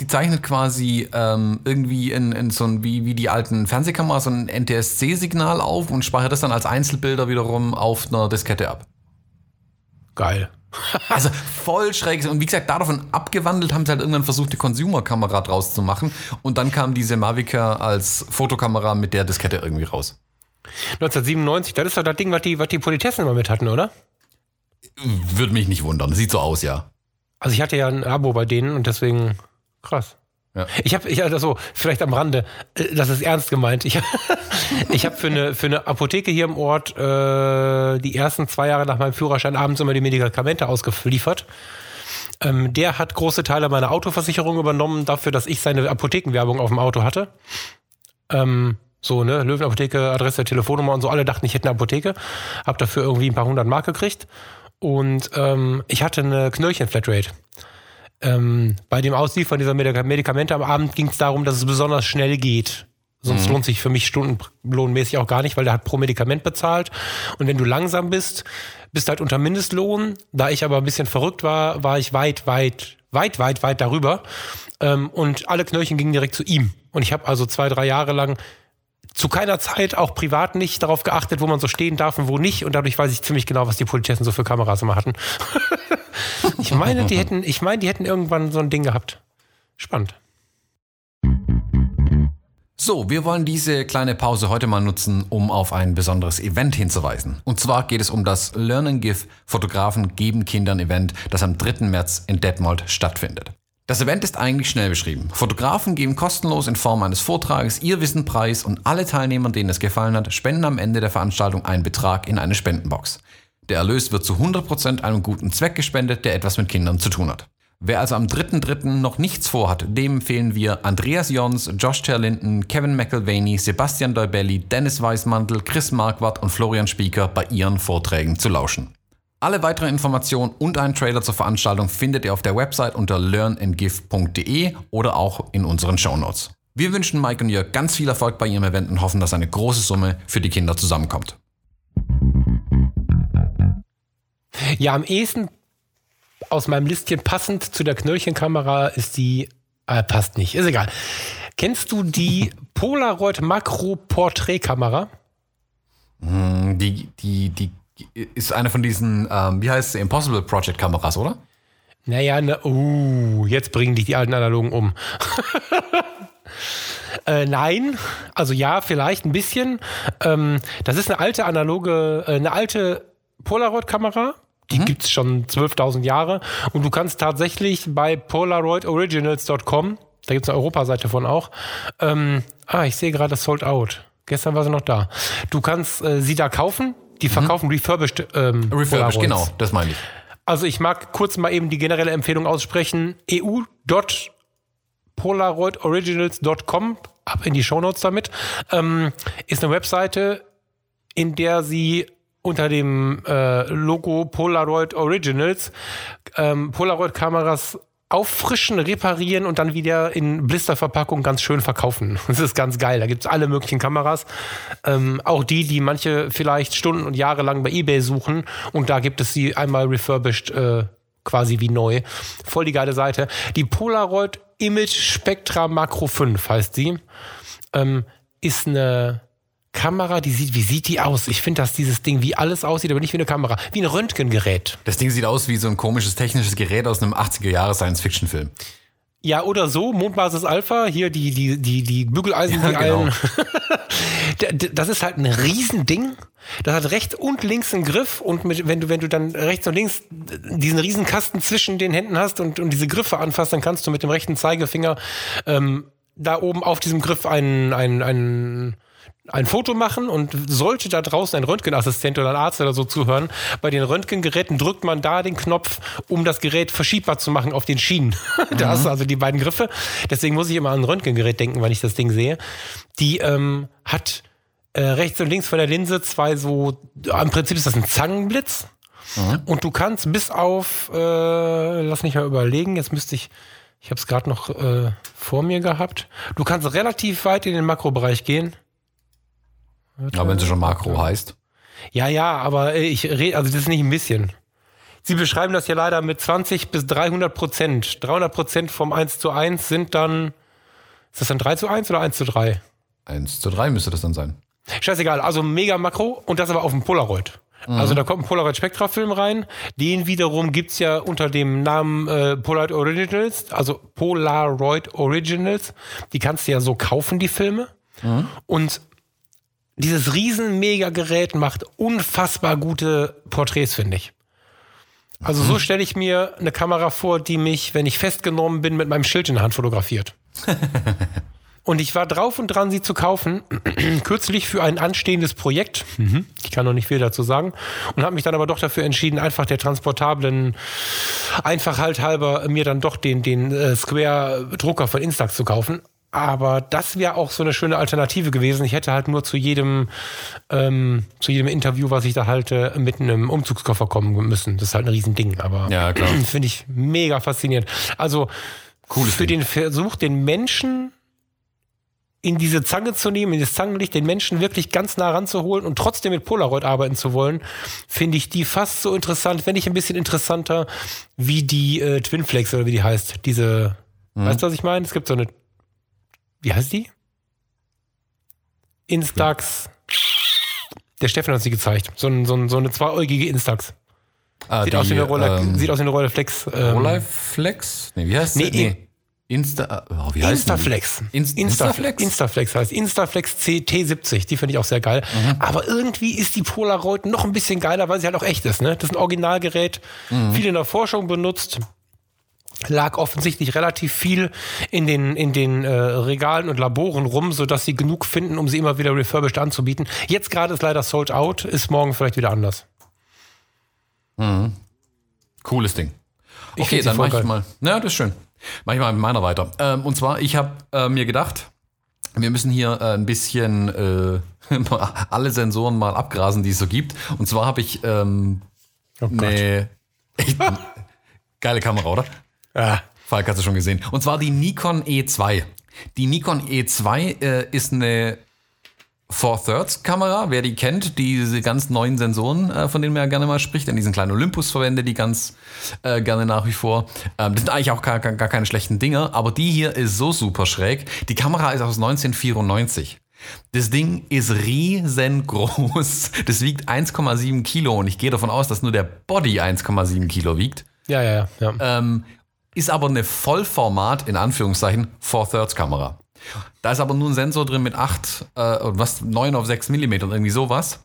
die zeichnet quasi ähm, irgendwie in, in so ein, wie, wie die alten Fernsehkameras, so ein NTSC-Signal auf und speichert das dann als Einzelbilder wiederum auf einer Diskette ab. Geil. Also voll schräg. Und wie gesagt, davon abgewandelt haben sie halt irgendwann versucht, eine Consumer-Kamera draus zu machen. Und dann kam diese Mavica als Fotokamera mit der Diskette irgendwie raus. 1997, das ist doch das Ding, was die, was die Politessen immer mit hatten, oder? Würde mich nicht wundern. Sieht so aus, ja. Also ich hatte ja ein Abo bei denen und deswegen krass. Ja. Ich habe, ich, also vielleicht am Rande, äh, das ist ernst gemeint. Ich, ich habe für eine, für eine Apotheke hier im Ort äh, die ersten zwei Jahre nach meinem Führerschein abends immer die Medikamente ausgeliefert. Ähm, der hat große Teile meiner Autoversicherung übernommen, dafür, dass ich seine Apothekenwerbung auf dem Auto hatte. Ähm, so, ne, Löwenapotheke, Adresse, Telefonnummer und so. Alle dachten, ich hätte eine Apotheke. Hab dafür irgendwie ein paar hundert Mark gekriegt. Und ähm, ich hatte eine Knöllchen-Flatrate. Ähm, bei dem Ausliefern dieser Medika Medikamente am Abend ging es darum, dass es besonders schnell geht. Sonst lohnt sich für mich stundenlohnmäßig auch gar nicht, weil der hat pro Medikament bezahlt. Und wenn du langsam bist, bist du halt unter Mindestlohn. Da ich aber ein bisschen verrückt war, war ich weit, weit, weit, weit, weit darüber. Ähm, und alle Knöllchen gingen direkt zu ihm. Und ich habe also zwei, drei Jahre lang zu keiner Zeit, auch privat nicht, darauf geachtet, wo man so stehen darf und wo nicht. Und dadurch weiß ich ziemlich genau, was die Politessen so für Kameras immer hatten. ich meine, die hätten, ich meine, die hätten irgendwann so ein Ding gehabt. Spannend. So, wir wollen diese kleine Pause heute mal nutzen, um auf ein besonderes Event hinzuweisen. Und zwar geht es um das Learn and Give Fotografen geben Kindern Event, das am 3. März in Detmold stattfindet. Das Event ist eigentlich schnell beschrieben. Fotografen geben kostenlos in Form eines Vortrages ihr Wissen preis und alle Teilnehmer, denen es gefallen hat, spenden am Ende der Veranstaltung einen Betrag in eine Spendenbox. Der Erlös wird zu 100% einem guten Zweck gespendet, der etwas mit Kindern zu tun hat. Wer also am 3.3. noch nichts vorhat, dem empfehlen wir Andreas Jons, Josh Terlinden, Kevin McElvaney, Sebastian Deubelli, Dennis Weismantel, Chris Marquardt und Florian Spieker bei ihren Vorträgen zu lauschen. Alle weiteren Informationen und einen Trailer zur Veranstaltung findet ihr auf der Website unter learnandgive.de oder auch in unseren Shownotes. Wir wünschen Mike und Jörg ganz viel Erfolg bei ihrem Event und hoffen, dass eine große Summe für die Kinder zusammenkommt. Ja, am ehesten aus meinem Listchen passend zu der Knöllchenkamera ist die, äh, passt nicht, ist egal. Kennst du die Polaroid Makro Porträtkamera? Die, die, die ist eine von diesen, ähm, wie heißt es, Impossible Project Kameras, oder? Naja, ne, uh, jetzt bringen dich die alten Analogen um. äh, nein, also ja, vielleicht ein bisschen. Ähm, das ist eine alte analoge, äh, eine alte Polaroid-Kamera. Die gibt's schon 12.000 Jahre. Und du kannst tatsächlich bei polaroidoriginals.com, da gibt's eine Europaseite von auch, ähm, ah, ich sehe gerade Sold Out. Gestern war sie noch da. Du kannst äh, sie da kaufen. Die verkaufen refurbished ähm, Refurbished, Polaroids. genau, das meine ich. Also ich mag kurz mal eben die generelle Empfehlung aussprechen. Eu.polaroidoriginals.com, ab in die Shownotes damit, ähm, ist eine Webseite, in der sie unter dem äh, Logo Polaroid Originals ähm, Polaroid-Kameras auffrischen, reparieren und dann wieder in Blisterverpackung ganz schön verkaufen. Das ist ganz geil. Da gibt's alle möglichen Kameras. Ähm, auch die, die manche vielleicht Stunden und Jahre lang bei Ebay suchen. Und da gibt es sie einmal refurbished, äh, quasi wie neu. Voll die geile Seite. Die Polaroid Image Spectra Macro 5 heißt sie. Ähm, ist eine Kamera, die sieht, wie sieht die aus? Ich finde, dass dieses Ding wie alles aussieht, aber nicht wie eine Kamera, wie ein Röntgengerät. Das Ding sieht aus wie so ein komisches technisches Gerät aus einem 80er-Jahre-Science-Fiction-Film. Ja, oder so, Mondbasis Alpha, hier die, die, die, die Bügeleisen, Ja, die genau. das ist halt ein Riesending. Das hat rechts und links einen Griff und mit, wenn du, wenn du dann rechts und links diesen Riesenkasten zwischen den Händen hast und, und diese Griffe anfasst, dann kannst du mit dem rechten Zeigefinger ähm, da oben auf diesem Griff einen, einen, einen ein Foto machen und sollte da draußen ein Röntgenassistent oder ein Arzt oder so zuhören, bei den Röntgengeräten drückt man da den Knopf, um das Gerät verschiebbar zu machen auf den Schienen. da hast du also die beiden Griffe. Deswegen muss ich immer an ein Röntgengerät denken, wenn ich das Ding sehe. Die ähm, hat äh, rechts und links von der Linse zwei so, im Prinzip ist das ein Zangenblitz. Und du kannst bis auf, äh, lass mich mal überlegen, jetzt müsste ich, ich habe es gerade noch äh, vor mir gehabt. Du kannst relativ weit in den Makrobereich gehen. Ja, wenn sie schon Makro heißt. Ja, ja, aber ich rede, also das ist nicht ein bisschen. Sie beschreiben das ja leider mit 20 bis 300 Prozent. 300 Prozent vom 1 zu 1 sind dann, ist das dann 3 zu 1 oder 1 zu 3? 1 zu 3 müsste das dann sein. Scheißegal, also mega Makro und das aber auf dem Polaroid. Also da kommt ein Polaroid Spektra-Film rein. Den wiederum gibt's ja unter dem Namen äh, Polaroid Originals, also Polaroid Originals. Die kannst du ja so kaufen, die Filme. Und dieses riesen Mega-Gerät macht unfassbar gute Porträts, finde ich. Also so stelle ich mir eine Kamera vor, die mich, wenn ich festgenommen bin, mit meinem Schild in der Hand fotografiert. Und ich war drauf und dran, sie zu kaufen, kürzlich für ein anstehendes Projekt. Ich kann noch nicht viel dazu sagen. Und habe mich dann aber doch dafür entschieden, einfach der transportablen Einfachheit halber mir dann doch den, den äh, Square-Drucker von Instax zu kaufen. Aber das wäre auch so eine schöne Alternative gewesen. Ich hätte halt nur zu jedem, ähm, zu jedem Interview, was ich da halte, mit einem Umzugskoffer kommen müssen. Das ist halt ein Riesending. Aber Ja, finde ich mega faszinierend. Also Cooles für Ding. den Versuch, den Menschen in diese Zange zu nehmen, in das Zangenlicht, den Menschen wirklich ganz nah ranzuholen und trotzdem mit Polaroid arbeiten zu wollen, finde ich die fast so interessant, wenn nicht ein bisschen interessanter, wie die äh, Twinflex oder wie die heißt. Diese, weißt du, was ich meine? Es gibt so eine, wie heißt die? Instax. Der Steffen hat sie gezeigt. So, ein, so, ein, so eine zweiäugige Instax. Ah, Sieht, aus wie eine Roller, ähm, sieht aus wie eine Rollerflex. Ähm, Rolleiflex? Nee, wie heißt Nee, die? Insta, oh, wie heißt Instaflex. Die? Inst Instaflex. Instaflex heißt Instaflex CT70. Die finde ich auch sehr geil. Mhm. Aber irgendwie ist die Polaroid noch ein bisschen geiler, weil sie halt auch echt ist. Ne? Das ist ein Originalgerät, Mhm. viel in der Forschung benutzt. Lag offensichtlich relativ viel in den, in den äh, Regalen und Laboren rum, sodass sie genug finden, um sie immer wieder refurbished anzubieten. Jetzt gerade ist leider sold out, ist morgen vielleicht wieder anders. Cooles Ding. Ich Okay, dann mach ich mal. Ja, das ist schön. Mach ich mal mit meiner weiter. Ähm, und zwar, ich habe äh, mir gedacht, wir müssen hier äh, ein bisschen äh, alle Sensoren mal abgrasen, die es so gibt. Und zwar habe ich ähm, Oh Gott. eine echt geile Kamera, oder? Ah, Falk hast du schon gesehen. Und zwar die Nikon E2. Die Nikon E2 äh, ist eine Four Thirds Kamera. Wer die kennt, diese ganz neuen Sensoren, äh, von denen man ja gerne mal spricht, an diesen kleinen Olympus verwende die ganz äh, gerne nach wie vor. Ähm, das sind eigentlich auch gar, gar, gar keine schlechten Dinger, aber die hier ist so super schräg. Die Kamera ist aus 1994. Das Ding ist riesengroß. Das wiegt 1,7 Kilo und ich gehe davon aus, dass nur der Body 1,7 Kilo wiegt. ja, ja, ja. ja. Ähm, ist aber eine Vollformat, in Anführungszeichen, Four Thirds Kamera. Da ist aber nur ein Sensor drin mit 8, äh, was, 9 auf 6 Millimeter und irgendwie sowas.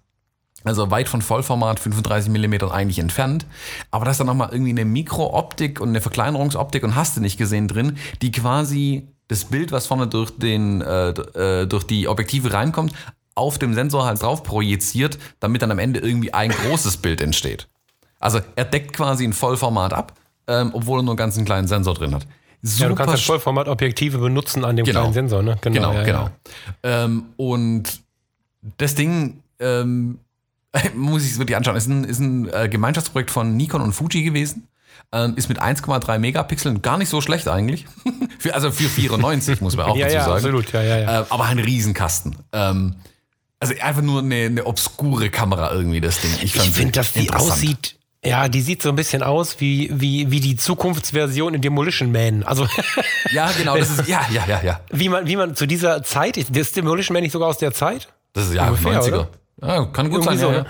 Also weit von Vollformat, 35 Millimeter eigentlich entfernt. Aber da ist dann nochmal irgendwie eine Mikrooptik und eine Verkleinerungsoptik und hast du nicht gesehen drin, die quasi das Bild, was vorne durch, den, äh, äh, durch die Objektive reinkommt, auf dem Sensor halt drauf projiziert, damit dann am Ende irgendwie ein großes Bild entsteht. Also er deckt quasi ein Vollformat ab, ähm, obwohl er nur einen ganz kleinen Sensor drin hat. Super ja, du kannst halt sch- Vollformat-Objektive benutzen an dem Genau. kleinen Sensor, ne? Genau, ja, genau. Ja. Ähm, und das Ding, ähm, muss ich es wirklich anschauen, ist ein, ist ein äh, Gemeinschaftsprojekt von Nikon und Fuji gewesen. Ähm, ist mit 1,3 Megapixeln gar nicht so schlecht eigentlich. für, also für 94 muss man auch Ja, dazu ja, sagen. absolut, ja, ja, ja. Äh, aber ein Riesenkasten. Ähm, also einfach nur eine, eine obskure Kamera irgendwie, das Ding. Ich fand's finde, dass die aussieht. Ja, die sieht so ein bisschen aus wie, wie, wie die Zukunftsversion in Demolition Man. Also, Ja, genau, das ist, ja, ja, ja, ja. wie man, wie man zu dieser Zeit, ist Demolition Man nicht sogar aus der Zeit? Das ist ja Ungefähr, 90er. oder? Ja, kann gut Irgendwie sein, so, ja, ja. ne?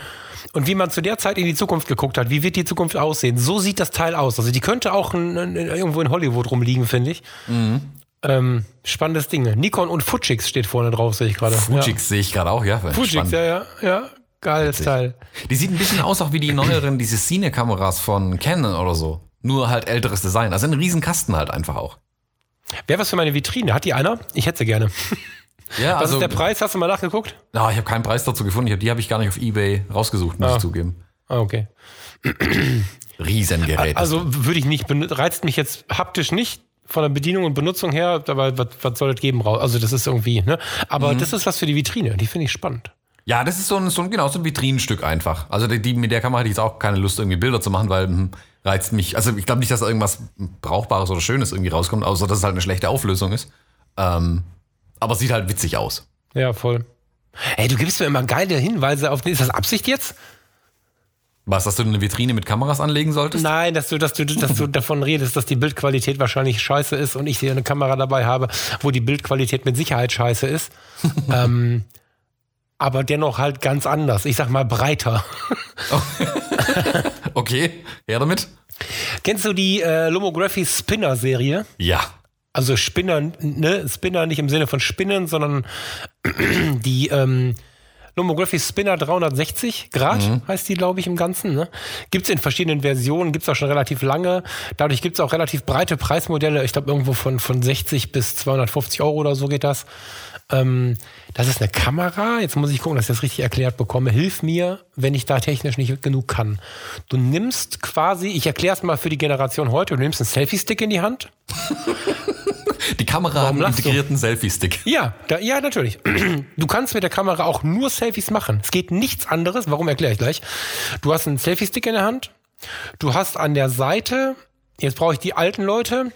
Und wie man zu der Zeit in die Zukunft geguckt hat, wie wird die Zukunft aussehen? So sieht das Teil aus. Also die könnte auch in, in, irgendwo in Hollywood rumliegen, finde ich. Mhm. Ähm, spannendes Ding. Nikon und Fujix steht vorne drauf, sehe ich gerade. Fujix sehe ich gerade auch, ja. Ja. Fujix, ja, ja, ja. Geiles Teil. Die sieht ein bisschen aus auch wie die neueren, diese Cine-Kameras von Canon oder so. Nur halt älteres Design. Also ein riesen Kasten halt einfach auch. Wäre was für meine Vitrine. Hat die einer? Ich hätte sie gerne. Ja, Was also- ist der Preis? Hast du mal nachgeguckt? Ah, ich habe keinen Preis dazu gefunden. Hab, die habe ich gar nicht auf Ebay rausgesucht, muss Ah. ich zugeben. Ah, okay. Riesengerät. Also würde ich nicht, reizt mich jetzt haptisch nicht von der Bedienung und Benutzung her, aber was, was soll das geben raus? Also das ist irgendwie, ne? Aber Mhm. das ist was für die Vitrine, die finde ich spannend. Ja, das ist so ein, so ein, genau, so ein Vitrinenstück einfach. Also die, die, mit der Kamera hatte ich jetzt auch keine Lust, irgendwie Bilder zu machen, weil hm, reizt mich. Also ich glaube nicht, dass da irgendwas Brauchbares oder Schönes irgendwie rauskommt, außer dass es halt eine schlechte Auflösung ist. Ähm, aber es sieht halt witzig aus. Ja, voll. Ey, du gibst mir immer geile Hinweise auf. Ist das Absicht jetzt? Was, dass du eine Vitrine mit Kameras anlegen solltest? Nein, dass du, dass du, dass du davon redest, dass die Bildqualität wahrscheinlich scheiße ist und ich hier eine Kamera dabei habe, wo die Bildqualität mit Sicherheit scheiße ist. ähm, aber dennoch halt ganz anders. Ich sag mal breiter. Okay, her damit. Kennst du die äh, Lomography Spinner Serie? Ja. Also Spinner, ne? Spinner nicht im Sinne von Spinnen, sondern die ähm, Lomography Spinner 360 Grad heißt die, glaube ich, im Ganzen. Ne? Gibt es in verschiedenen Versionen, gibt es auch schon relativ lange. Dadurch gibt es auch relativ breite Preismodelle. Ich glaube, irgendwo von, von 60 bis 250 Euro oder so geht das. Ähm, das ist eine Kamera. Jetzt muss ich gucken, dass ich das richtig erklärt bekomme. Hilf mir, wenn ich da technisch nicht genug kann. Du nimmst quasi, ich erkläre es mal für die Generation heute, du nimmst einen Selfie-Stick in die Hand. Die Kamera hat einen integrierten Selfie-Stick. Ja, da, ja, natürlich. Du kannst mit der Kamera auch nur Selfies machen. Es geht nichts anderes. Warum erkläre ich gleich. Du hast einen Selfie-Stick in der Hand. Du hast an der Seite, jetzt brauche ich die alten Leute.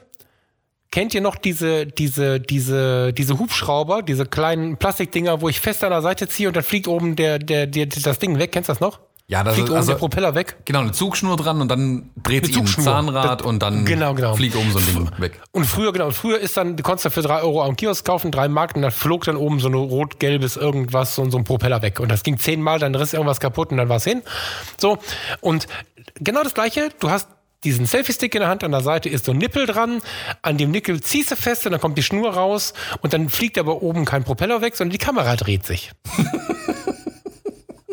Kennt ihr noch diese, diese, diese, diese Hubschrauber, diese kleinen Plastikdinger, wo ich fest an der Seite ziehe und dann fliegt oben der, der, der, das Ding weg? Kennst du das noch? Ja, das fliegt ist oben also, der Propeller weg. genau eine Zugschnur dran und dann dreht sich ein. Zahnrad Das- und dann genau, genau. fliegt oben so ein Ding weg. Und früher, genau, früher ist dann, du konntest da für drei Euro am Kiosk kaufen, drei Mark, und dann flog dann oben so eine rot-gelbes irgendwas, so, so ein Propeller weg. Und das ging zehnmal, dann riss irgendwas kaputt und dann war's hin. So. Und genau das Gleiche, du hast diesen Selfie-Stick in der Hand, an der Seite ist so ein Nippel dran, an dem Nickel ziehst du fest und dann kommt die Schnur raus und dann fliegt aber oben kein Propeller weg, sondern die Kamera dreht sich.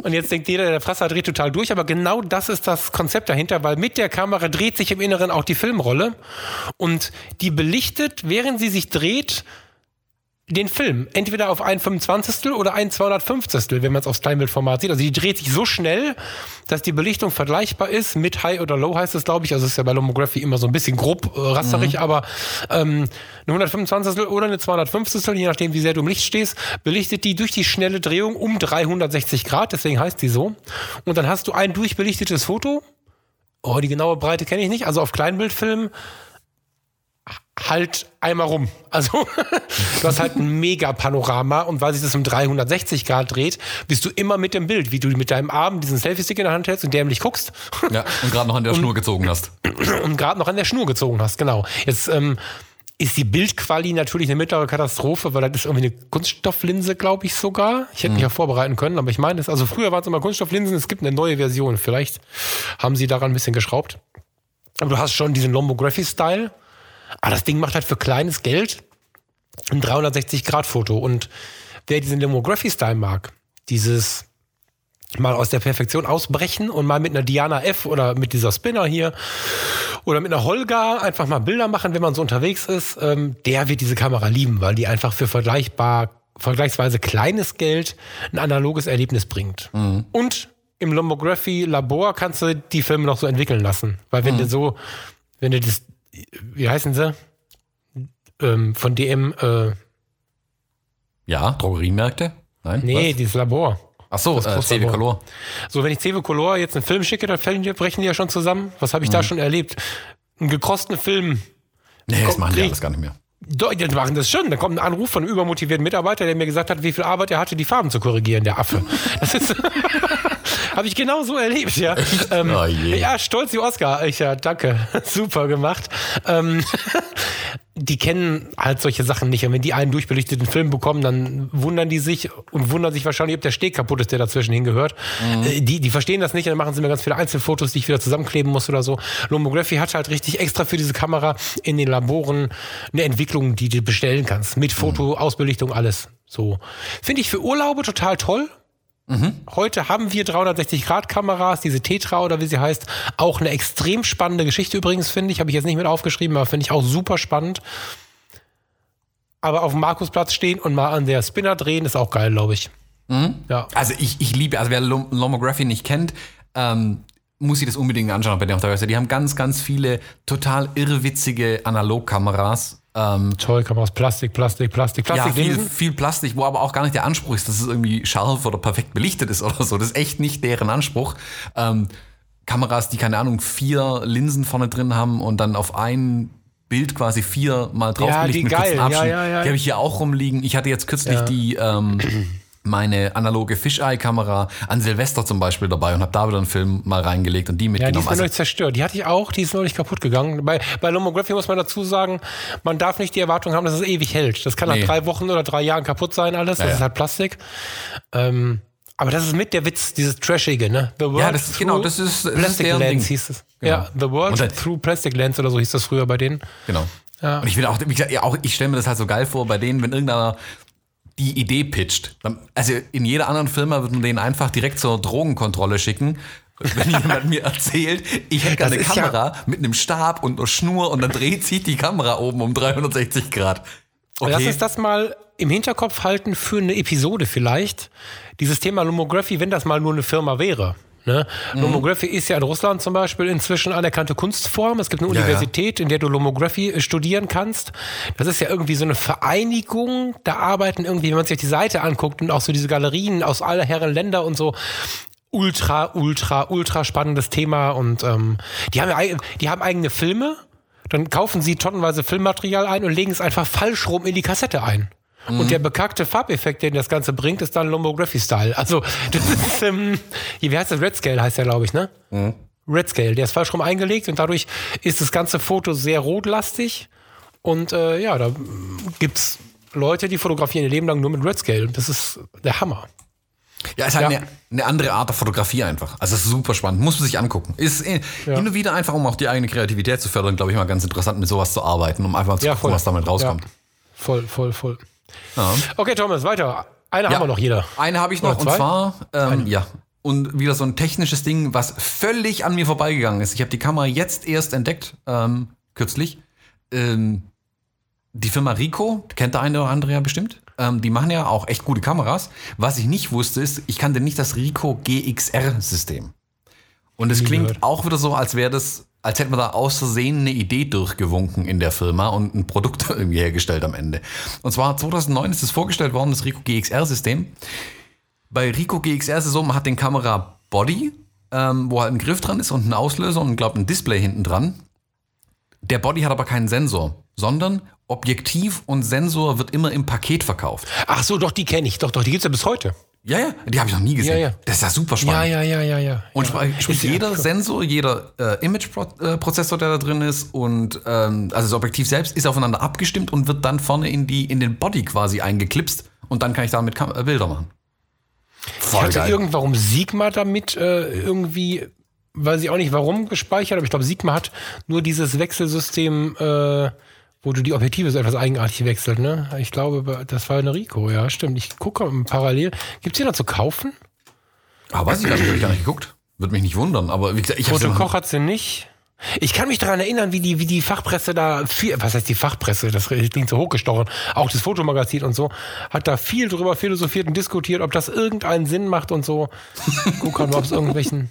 Und jetzt denkt jeder, der Frasser dreht total durch, aber genau das ist das Konzept dahinter, weil mit der Kamera dreht sich im Inneren auch die Filmrolle und die belichtet, während sie sich dreht, den Film. Entweder auf ein 25. oder ein 250. wenn man es aufs Kleinbildformat sieht. Also die dreht sich so schnell, dass die Belichtung vergleichbar ist mit High oder Low heißt es, glaube ich. Also es ist ja bei Lomography immer so ein bisschen grob äh, rasterig, aber ähm, eine 125. oder eine 250. je nachdem, wie sehr du im Licht stehst, belichtet die durch die schnelle Drehung um 360 Grad, deswegen heißt die so. Und dann hast du ein durchbelichtetes Foto. Oh, die genaue Breite kenne ich nicht. Also auf Kleinbildfilm halt einmal rum. Also du hast halt ein Mega-Panorama und weil sich das um 360 Grad dreht, bist du immer mit dem Bild, wie du mit deinem Arm diesen Selfie-Stick in der Hand hältst und dämlich guckst Ja, und gerade noch an der Schnur gezogen hast. und gerade noch an der Schnur gezogen hast. Genau. Jetzt ähm, ist die Bildquali natürlich eine mittlere Katastrophe, weil das ist irgendwie eine Kunststofflinse, glaube ich sogar. Ich hätte mich ja vorbereiten können, aber ich meine es. Also früher waren es immer Kunststofflinsen, es gibt eine neue Version. Vielleicht haben sie daran ein bisschen geschraubt. Aber du hast schon diesen Lomography-Style. Aber das Ding macht halt für kleines Geld ein 360-Grad-Foto. Und wer diesen Lomography-Style mag, dieses mal aus der Perfektion ausbrechen und mal mit einer Diana F oder mit dieser Spinner hier oder mit einer Holga einfach mal Bilder machen, wenn man so unterwegs ist, ähm, der wird diese Kamera lieben, weil die einfach für vergleichbar, vergleichsweise kleines Geld ein analoges Erlebnis bringt. Und im Lomography-Labor kannst du die Filme noch so entwickeln lassen. Weil wenn du so, wenn du das, wie heißen sie? Ähm, von DM, äh, Ja, Drogeriemärkte? Nein? nee, Was? dieses Labor. Ach so, das äh. CW Color. So, wenn ich CW Color jetzt einen Film schicke, dann fällen die, brechen die ja schon zusammen. Was habe ich Mhm. da schon erlebt? Einen gekrosten Film. Nee, das machen die alles gar nicht mehr. Doch, die machen das schon. Dann kommt ein Anruf von einem übermotivierten Mitarbeiter, der mir gesagt hat, wie viel Arbeit er hatte, die Farben zu korrigieren, der Affe. Das ist. Habe ich genau so erlebt, ja. Ähm, Oh ja, stolz wie Oscar. Ich, ja, danke. Super gemacht. Ähm, die kennen halt solche Sachen nicht. Und wenn die einen durchbelichteten Film bekommen, dann wundern die sich und wundern sich wahrscheinlich, ob der Steg kaputt ist, der dazwischen hingehört. Äh, Die, die verstehen das nicht und dann machen sie mir ganz viele Einzelfotos, die ich wieder zusammenkleben muss oder so. Lomography hat halt richtig extra für diese Kamera in den Laboren eine Entwicklung, die du bestellen kannst. Mit Foto, Ausbelichtung, alles. So. Finde ich für Urlaube total toll. Heute haben wir 360-Grad-Kameras, diese Tetra oder wie sie heißt. Auch eine extrem spannende Geschichte übrigens, finde ich. Habe ich jetzt nicht mit aufgeschrieben, aber finde ich auch super spannend. aber auf dem Markusplatz stehen und mal an der Spinner drehen, ist auch geil, glaube ich. Ja. Also ich, ich liebe, also wer Lom- Lomography nicht kennt, ähm, muss sich das unbedingt anschauen bei denen auf der Website. Die haben ganz, ganz viele total irrwitzige Analogkameras. Ähm, Toll, kann man aus Plastik, Plastik, Plastik, ja, Plastik viel, lesen. viel Plastik, wo aber auch gar nicht der Anspruch ist, dass es irgendwie scharf oder perfekt belichtet ist oder so. Das ist echt nicht deren Anspruch. Ähm, Kameras, die, keine Ahnung, vier Linsen vorne drin haben und dann auf ein Bild quasi viermal drauf Ja, die mit geil. kurzen Ja, Abschnitten. ja, ja. Die habe ich hier auch rumliegen. Ich hatte jetzt kürzlich Ja. die ähm, meine analoge Fisheye-Kamera an Silvester zum Beispiel dabei und habe da wieder einen Film mal reingelegt und die Ja, die mitgenommen. ist Also, neulich zerstört. Die hatte ich auch, die ist neulich kaputt gegangen. Bei, bei Lomography muss man dazu sagen, man darf nicht die Erwartung haben, dass es ewig hält. Das kann Nee. nach drei Wochen oder drei Jahren kaputt sein, alles. Das Ja, ist halt Plastik. Ähm, aber das ist mit der Witz, dieses Trashige, ne? The World Ja, das ist- genau, das ist- das ist Plastic deren Lens Ding. hieß es. Genau. Ja, The World dann- Through Plastic Lens oder so hieß das früher bei denen. Genau. Ja. Und ich will auch, ja, auch ich stelle mir das halt so geil vor, bei denen, wenn irgendeiner die Idee pitcht. Also in jeder anderen Firma würde man den einfach direkt zur Drogenkontrolle schicken. Wenn jemand mir erzählt, ich hätte eine ist ja- Kamera mit einem Stab und einer Schnur und dann dreht sich die Kamera oben um 360 Grad. Lass Okay. uns das mal im Hinterkopf halten für eine Episode vielleicht. Dieses Thema Lomography, wenn das mal nur eine Firma wäre. Ne? Mhm. Lomography ist ja in Russland zum Beispiel inzwischen anerkannte Kunstform. Es gibt eine Ja, ja. Universität, in der du Lomography äh, studieren kannst. Das ist ja irgendwie so eine Vereinigung. Da arbeiten irgendwie, wenn man sich die Seite anguckt und auch so diese Galerien aus aller Herren Länder und so, ultra, ultra, ultra spannendes Thema. Und ähm, die, haben ja, die haben eigene Filme. Dann kaufen sie tonnenweise Filmmaterial ein und legen es einfach falsch rum in die Kassette ein. Und der bekackte Farbeffekt, den das Ganze bringt, ist dann Lomography-Style. Also, das ist, ähm, wie heißt das? Red Scale heißt der, glaube ich, ne? Red Scale. Der ist falsch rum eingelegt und dadurch ist das ganze Foto sehr rotlastig. Und äh, ja, da mm, gibt's Leute, die fotografieren ihr Leben lang nur mit Red Scale. Das ist der Hammer. Ja, ist halt Ja. Eine, eine andere Art der Fotografie einfach. Also es ist super spannend. Muss man sich angucken. Ist äh, Ja. hin und wieder einfach, um auch die eigene Kreativität zu fördern, glaube ich mal ganz interessant, mit sowas zu arbeiten, um einfach mal zu Ja, gucken, voll. was damit rauskommt. Voll, voll, voll. Ja. Okay, Thomas, weiter. Eine Ja. haben wir noch jeder. Eine habe ich noch und zwar, ähm, ja. Und wieder so ein technisches Ding, was völlig an mir vorbeigegangen ist. Ich habe die Kamera jetzt erst entdeckt, ähm, kürzlich. Ähm, die Firma Ricoh, kennt der eine oder andere ja bestimmt. Ähm, die machen ja auch echt gute Kameras. Was ich nicht wusste, ist, ich kannte nicht das Ricoh GXR-System. Und es klingt gehört. auch wieder so, als wäre das, als hätte man da aus eine Idee durchgewunken in der Firma und ein Produkt irgendwie hergestellt am Ende. Und zwar 2009 ist es vorgestellt worden, das Ricoh GXR-System. Bei Ricoh GXR ist es so, man hat den Kamera Body, ähm, wo halt ein Griff dran ist und ein Auslöser und glaube ein Display hinten dran. Der Body hat aber keinen Sensor, sondern Objektiv und Sensor wird immer im Paket verkauft. Ach so, doch, die kenne ich. Doch, doch, die gibt's ja bis heute. Ja, ja, die habe ich noch nie gesehen. Ja, ja. Das ist ja super spannend. Ja, ja, ja, ja, ja. Und ja. jeder Sensor, jeder äh, Image-Prozessor, der da drin ist und ähm, also das Objektiv selbst ist aufeinander abgestimmt und wird dann vorne in, die, in den Body quasi eingeklipst und dann kann ich damit Kam äh, Bilder machen. Ich Voll hatte geil. irgendwann Sigma damit äh, irgendwie, weiß ich auch nicht warum, gespeichert, aber ich glaube, Sigma hat nur dieses Wechselsystem, äh, wo du die Objektive so etwas eigenartig wechselt, ne? Ich glaube, das war eine Rico, ja, stimmt. Ich gucke parallel. Gibt's die da zu kaufen? Ah, weiß ich gar nicht, hab ich gar nicht geguckt. Würde mich nicht wundern, aber wie gesagt, ich habe Foto Koch hat sie nicht. Ich kann mich daran erinnern, wie die, wie die Fachpresse da viel, was heißt die Fachpresse, das klingt so hochgestochen, auch das Fotomagazin und so, hat da viel drüber philosophiert und diskutiert, ob das irgendeinen Sinn macht und so. Guck mal, ob es irgendwelchen.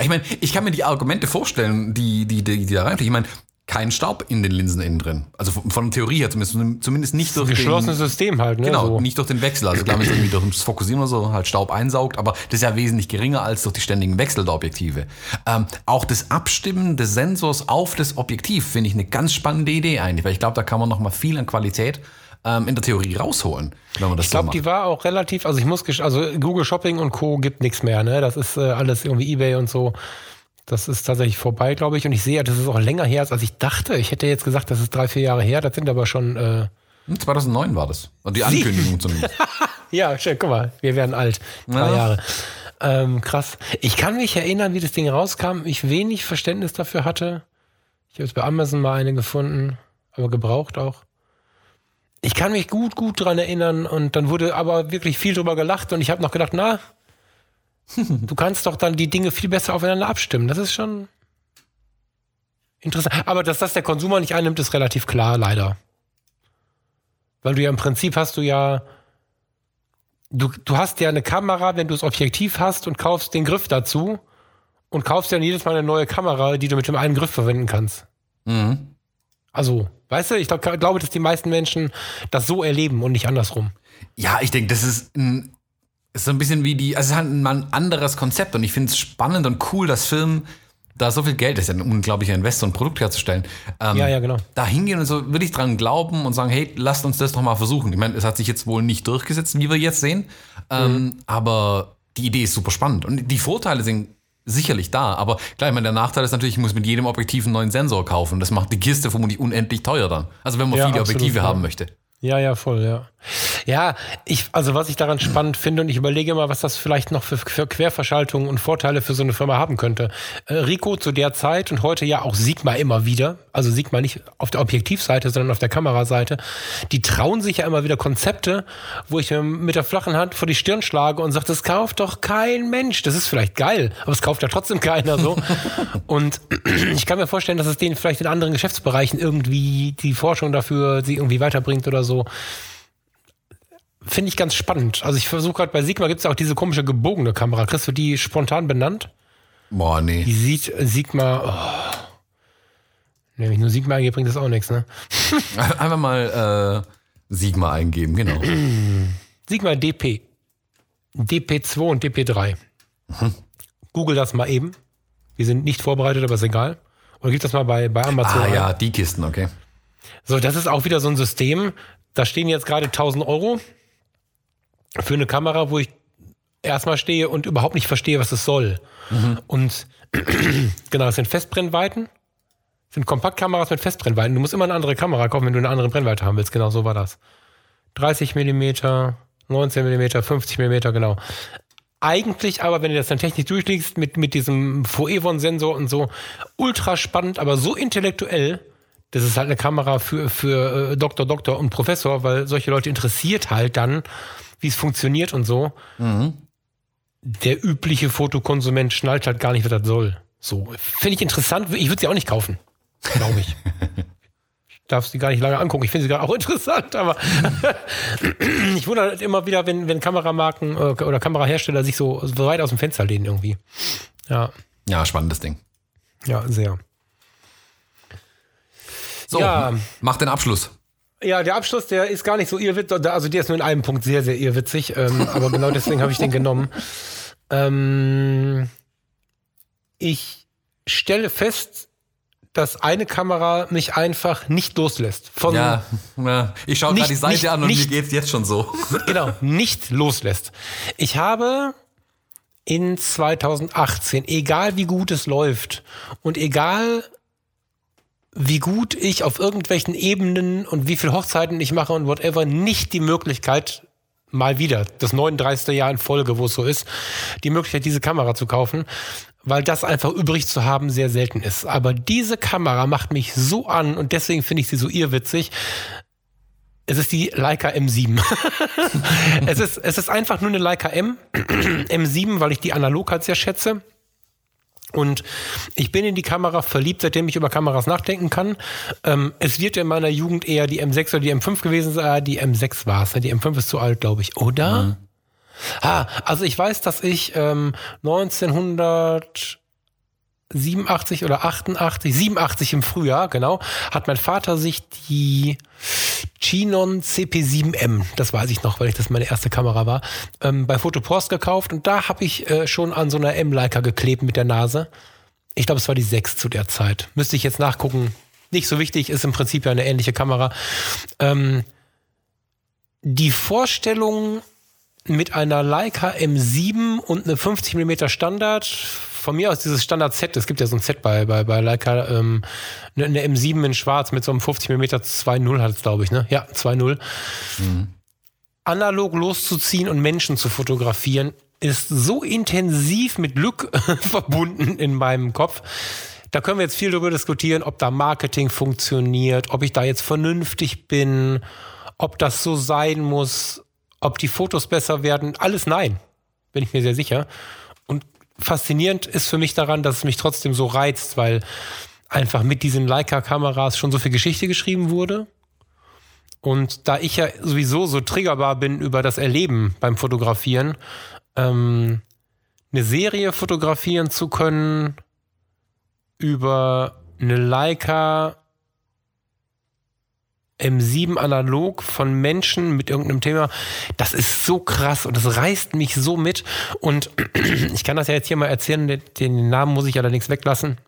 Ich meine, ich kann mir die Argumente vorstellen, die, die, die, die da reinfliegen. Ich meine, kein Staub in den Linsen innen drin. Also von, von der Theorie her zumindest, zumindest nicht durch Geschlossenes System halt, ne? Genau, so. nicht durch den Wechsel. Also klar, wenn es irgendwie durch das Fokussieren oder so halt Staub einsaugt, aber das ist ja wesentlich geringer als durch die ständigen Wechsel der Objektive. Ähm, auch das Abstimmen des Sensors auf das Objektiv finde ich eine ganz spannende Idee eigentlich, weil ich glaube, da kann man noch mal viel an Qualität ähm, in der Theorie rausholen, wenn man das Ich glaube, so die war auch relativ, also ich muss, also Google Shopping und Co. gibt nichts mehr, ne? Das ist äh, alles irgendwie Ebay und so. Das ist tatsächlich vorbei, glaube ich. Und ich sehe, das ist auch länger her, als ich dachte. Ich hätte jetzt gesagt, das ist drei, vier Jahre her. Das sind aber schon, äh, Hm, 2009 war das. Und die Ankündigung zumindest. ja, schön, guck mal, wir werden alt. Drei Ja. Jahre. Ähm, krass. Ich kann mich erinnern, wie das Ding rauskam. Ich wenig Verständnis dafür hatte. Ich habe jetzt bei Amazon mal eine gefunden, aber gebraucht auch. Ich kann mich gut, gut dran erinnern und dann wurde aber wirklich viel drüber gelacht und ich habe noch gedacht, na, du kannst doch dann die Dinge viel besser aufeinander abstimmen. Das ist schon interessant. Aber dass das der Konsumer nicht einnimmt, ist relativ klar, leider. Weil du ja im Prinzip hast du ja, du, du hast ja eine Kamera, wenn du das Objektiv hast und kaufst den Griff dazu und kaufst dann jedes Mal eine neue Kamera, die du mit dem einen Griff verwenden kannst. Mhm. Also, weißt du, ich glaub, glaube, dass die meisten Menschen das so erleben und nicht andersrum. Ja, ich denke, das ist ein, ist so ein bisschen wie die, also es ist halt ein anderes Konzept und ich finde es spannend und cool, dass Film da so viel Geld ist, ja ein unglaublicher Investor, ein Produkt herzustellen. Ähm, Ja, ja, genau. Da hingehen und so wirklich dran glauben und sagen, hey, lasst uns das doch mal versuchen. Ich meine, es hat sich jetzt wohl nicht durchgesetzt, wie wir jetzt sehen, ähm, aber die Idee ist super spannend und die Vorteile sind sicherlich da, aber klar, ich meine, der Nachteil ist natürlich, ich muss mit jedem Objektiv einen neuen Sensor kaufen. Das macht die Kiste vermutlich unendlich teuer dann. Also wenn man Ja, viele absolut, Objektive ja. haben möchte. Ja, ja, voll, ja. Ja, ich, also was ich daran spannend finde und ich überlege mal, was das vielleicht noch für, für Querverschaltungen und Vorteile für so eine Firma haben könnte. Äh, Rico zu der Zeit und heute ja auch Sigma immer wieder, also Sigma nicht auf der Objektivseite, sondern auf der Kameraseite, die trauen sich ja immer wieder Konzepte, wo ich mir mit der flachen Hand vor die Stirn schlage und sage, das kauft doch kein Mensch. Das ist vielleicht geil, aber es kauft ja trotzdem keiner so. und ich kann mir vorstellen, dass es denen vielleicht in anderen Geschäftsbereichen irgendwie die Forschung dafür sie irgendwie weiterbringt oder so. Finde ich ganz spannend. Also ich versuche gerade bei Sigma gibt es ja auch diese komische gebogene Kamera. Kriegst du die spontan benannt? Boah, nee. Die sieht äh, Sigma. Oh. Nämlich nur Sigma eingeben bringt das auch nichts, ne? Einfach mal äh, Sigma eingeben, genau. Sigma DP. DP2 und DP3. Google das mal eben. Wir sind nicht vorbereitet, aber ist egal. Oder gib das mal bei, bei Amazon. Ah ein. ja, die Kisten, okay. So, das ist auch wieder so ein System. Da stehen jetzt gerade 1000 Euro für eine Kamera, wo ich erstmal stehe und überhaupt nicht verstehe, was es soll. Und genau, das sind Festbrennweiten. Sind Kompaktkameras mit Festbrennweiten. Du musst immer eine andere Kamera kaufen, wenn du eine andere Brennweite haben willst. Genau so war das. 30 Millimeter, 19 Millimeter, 50 Millimeter, genau. Eigentlich aber, wenn du das dann technisch durchliegst, mit, mit diesem Foevon-Sensor und so, ultra spannend, aber so intellektuell, das ist halt eine Kamera für, für äh, Doktor, Doktor und Professor, weil solche Leute interessiert halt dann, wie es funktioniert und so. Der übliche Fotokonsument schnallt halt gar nicht, was das soll. So, finde ich interessant. Ich würde sie auch nicht kaufen, glaube ich. ich darf sie gar nicht lange angucken. Ich finde sie gerade auch interessant, aber ich wundere halt immer wieder, wenn, wenn Kameramarken äh, oder Kamerahersteller sich so, so weit aus dem Fenster lehnen irgendwie. Ja, Ja, spannendes Ding. ja, sehr. So, Ja. mach den Abschluss. Ja, der Abschluss, der ist gar nicht so irrwitzig. Also der ist nur in einem Punkt sehr, sehr irrwitzig. Ähm, aber genau deswegen habe ich den genommen. Ähm, ich stelle fest, dass eine Kamera mich einfach nicht loslässt. Von, Ja, ja. ich schaue gerade die Seite nicht- an und nicht- mir geht's jetzt schon so. Genau, nicht loslässt. Ich habe in 2018, egal wie gut es läuft und egal wie gut ich auf irgendwelchen Ebenen und wie viele Hochzeiten ich mache und whatever, nicht die Möglichkeit, mal wieder, das 39. Jahr in Folge, wo es so ist, die Möglichkeit, diese Kamera zu kaufen, weil das einfach übrig zu haben sehr selten ist. Aber diese Kamera macht mich so an und deswegen finde ich sie so irrwitzig. Es ist die Leica M7. es, ist, es ist einfach nur eine Leica M, M7, weil ich die analog halt sehr schätze. Und ich bin in die Kamera verliebt, seitdem ich über Kameras nachdenken kann. Ähm, es wird in meiner Jugend eher die M6 oder die M5 gewesen sein. Ah, Die M6 war es. Die M5 ist zu alt, glaube ich. Oder? Ah, also ich weiß, dass ich ähm, 1987 oder 88, 87 im Frühjahr, genau, hat mein Vater sich die Chinon CP7M, das weiß ich noch, weil ich das meine erste Kamera war, ähm, bei Fotopost gekauft und da habe ich äh, schon an so einer M-Leica geklebt mit der Nase. Ich glaube, es war die 6 zu der Zeit. Müsste ich jetzt nachgucken. Nicht so wichtig, ist im Prinzip ja eine ähnliche Kamera. Ähm, die Vorstellung mit einer Leica M7 und eine 50 mm Standard, von mir aus dieses Standard-Set, es gibt ja so ein Set bei, bei, bei Leica, ähm, eine, eine M7 in schwarz mit so einem 50 mm 2.0 hat es, glaube ich, ne? Ja, 2.0. Analog loszuziehen und Menschen zu fotografieren, ist so intensiv mit Glück verbunden in meinem Kopf. Da können wir jetzt viel darüber diskutieren, ob da Marketing funktioniert, ob ich da jetzt vernünftig bin, ob das so sein muss, ob die Fotos besser werden. Alles nein, bin ich mir sehr sicher. Faszinierend ist für mich daran, dass es mich trotzdem so reizt, weil einfach mit diesen Leica-Kameras schon so viel Geschichte geschrieben wurde. Und da ich ja sowieso so triggerbar bin über das Erleben beim Fotografieren, ähm, eine Serie fotografieren zu können über eine Leica M7 analog von Menschen mit irgendeinem Thema, das ist so krass und das reißt mich so mit. Und ich kann das ja jetzt hier mal erzählen, den, Namen muss ich allerdings weglassen.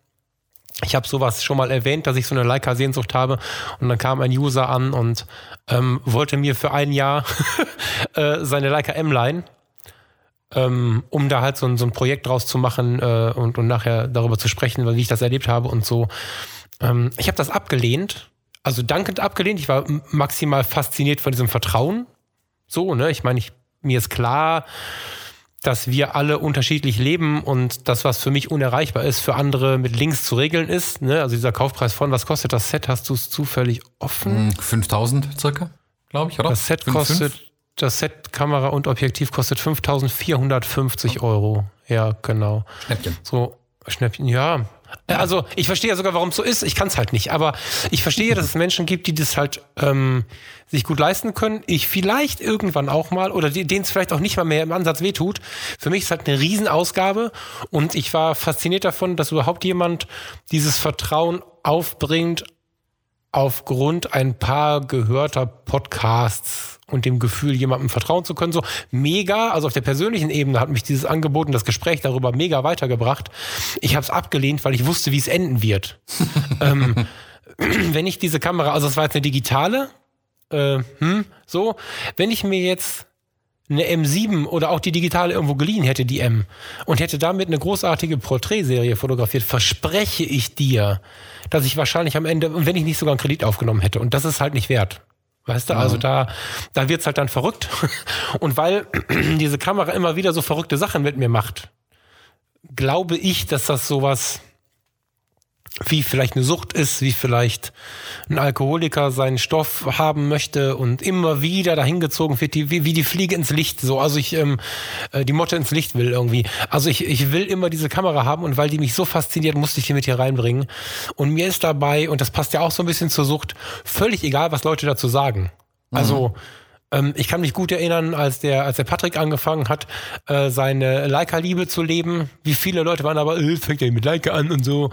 Ich habe sowas schon mal erwähnt, dass ich so eine Leica-Sehnsucht habe. Und dann kam ein User an und ähm, wollte mir für ein Jahr äh, seine Leica M leihen, ähm, um da halt so ein, so ein Projekt draus zu machen äh, und, und nachher darüber zu sprechen, wie ich das erlebt habe und so. Ähm, ich habe das abgelehnt, also dankend abgelehnt. Ich war maximal fasziniert von diesem Vertrauen. So, ne? Ich meine, ich, mir ist klar, dass wir alle unterschiedlich leben und das, was für mich unerreichbar ist, für andere mit Links zu regeln ist. Ne? Also dieser Kaufpreis von, was kostet das Set? Hast du es zufällig offen? 5000 hm, circa, glaube ich, oder? Das Set 5, kostet, 5? das Set Kamera und Objektiv kostet 5450 oh. Euro. Ja, genau. Schnäppchen. So, Schnäppchen, ja. Äh, also ich verstehe ja sogar, warum es so ist. Ich kann es halt nicht. Aber ich verstehe, dass es Menschen gibt, die das halt ähm, sich gut leisten können. Ich vielleicht irgendwann auch mal oder denen es vielleicht auch nicht mal mehr im Ansatz wehtut. Für mich ist halt eine Riesenausgabe und ich war fasziniert davon, dass überhaupt jemand dieses Vertrauen aufbringt aufgrund ein paar gehörter Podcasts und dem Gefühl, jemandem vertrauen zu können. So mega, also auf der persönlichen Ebene hat mich dieses Angebot und das Gespräch darüber mega weitergebracht. Ich habe es abgelehnt, weil ich wusste, wie es enden wird. ähm, wenn ich diese Kamera, also das war jetzt eine digitale, äh, hm, so, wenn ich mir jetzt eine M7 oder auch die digitale irgendwo geliehen hätte, die M, und hätte damit eine großartige Porträtserie fotografiert, verspreche ich dir, dass ich wahrscheinlich am Ende, wenn ich nicht sogar einen Kredit aufgenommen hätte, und das ist halt nicht wert. Weißt du, also da, da wird's halt dann verrückt. Und weil diese Kamera immer wieder so verrückte Sachen mit mir macht, glaube ich, dass das sowas wie vielleicht eine Sucht ist, wie vielleicht ein Alkoholiker seinen Stoff haben möchte und immer wieder dahin gezogen wird, die, wie, wie die Fliege ins Licht, so, also ich ähm, äh, die Motte ins Licht will irgendwie. Also ich, ich will immer diese Kamera haben und weil die mich so fasziniert, musste ich die mit hier reinbringen. Und mir ist dabei, und das passt ja auch so ein bisschen zur Sucht, völlig egal, was Leute dazu sagen. Also mhm ich kann mich gut erinnern, als der, als der Patrick angefangen hat, äh, seine Leica-Liebe zu leben. Wie viele Leute waren aber, äh, fängt ja mit Leica an und so,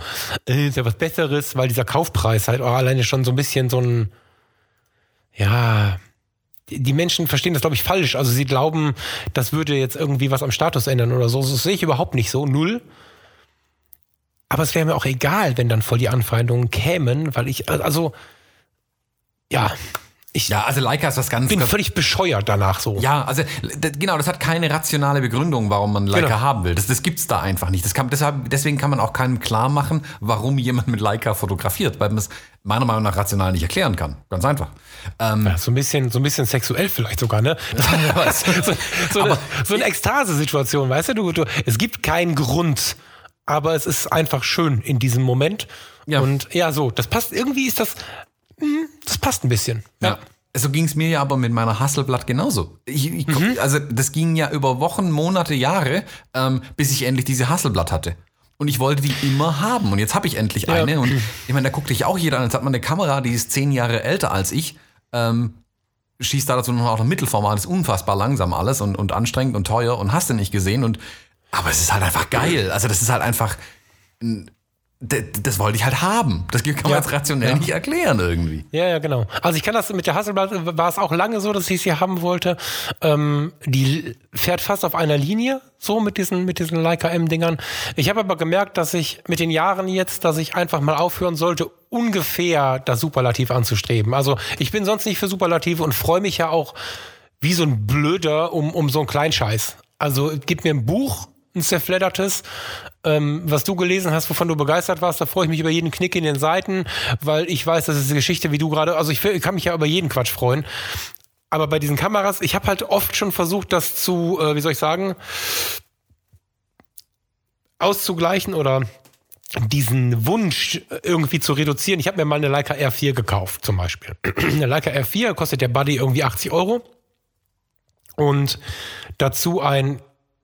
äh, ist ja was Besseres, weil dieser Kaufpreis halt auch alleine schon so ein bisschen so ein, ja, die Menschen verstehen das, glaube ich, falsch. Also sie glauben, das würde jetzt irgendwie was am Status ändern oder so. Das sehe ich überhaupt nicht so. Null. Aber es wäre mir auch egal, wenn dann voll die Anfeindungen kämen, weil ich, also, ja, ich ja, also Leica ist was ganz. bin völlig bescheuert danach so. Ja, also genau, das hat keine rationale Begründung, warum man Leica genau. haben will. Das, das gibt's da einfach nicht. Das kann, deshalb, deswegen kann man auch keinem klar machen, warum jemand mit Leica fotografiert, weil man es meiner Meinung nach rational nicht erklären kann. Ganz einfach. Ähm, ja, so ein bisschen, so ein bisschen sexuell vielleicht sogar, ne? so, so, eine, so eine Ekstase-Situation, weißt du? Du, du? Es gibt keinen Grund, aber es ist einfach schön in diesem Moment. Ja. Und ja, so, das passt. Irgendwie ist das das passt ein bisschen. Ja. ja. So ging es mir ja aber mit meiner Hasselblatt genauso. Ich, ich, mhm. Also das ging ja über Wochen, Monate, Jahre, ähm, bis ich endlich diese Hasselblatt hatte. Und ich wollte die immer haben. Und jetzt habe ich endlich ja. eine. Und ich meine, da guckt dich auch jeder an. Jetzt hat man eine Kamera, die ist zehn Jahre älter als ich. Ähm, schießt da dazu noch auch noch Mittelformat, ist unfassbar langsam alles und, und anstrengend und teuer und hast du nicht gesehen. Und aber es ist halt einfach geil. Also das ist halt einfach ein das wollte ich halt haben. Das kann man ja. jetzt rationell ja. nicht erklären irgendwie. Ja, ja, genau. Also ich kann das mit der Hasselblatt, war es auch lange so, dass ich sie haben wollte. Ähm, die fährt fast auf einer Linie, so mit diesen, mit diesen Leica M-Dingern. Ich habe aber gemerkt, dass ich mit den Jahren jetzt, dass ich einfach mal aufhören sollte, ungefähr das Superlativ anzustreben. Also ich bin sonst nicht für Superlative und freue mich ja auch wie so ein Blöder um, um so einen Kleinscheiß. Also gib mir ein Buch, ein zerfleddertes, ähm, was du gelesen hast, wovon du begeistert warst, da freue ich mich über jeden Knick in den Seiten, weil ich weiß, das ist eine Geschichte, wie du gerade, also ich, kann mich ja über jeden Quatsch freuen. Aber bei diesen Kameras, ich habe halt oft schon versucht, das zu, äh, wie soll ich sagen, auszugleichen oder diesen Wunsch irgendwie zu reduzieren. Ich habe mir mal eine Leica R4 gekauft, zum Beispiel. eine Leica R4 kostet der Buddy irgendwie 80 Euro. Und dazu ein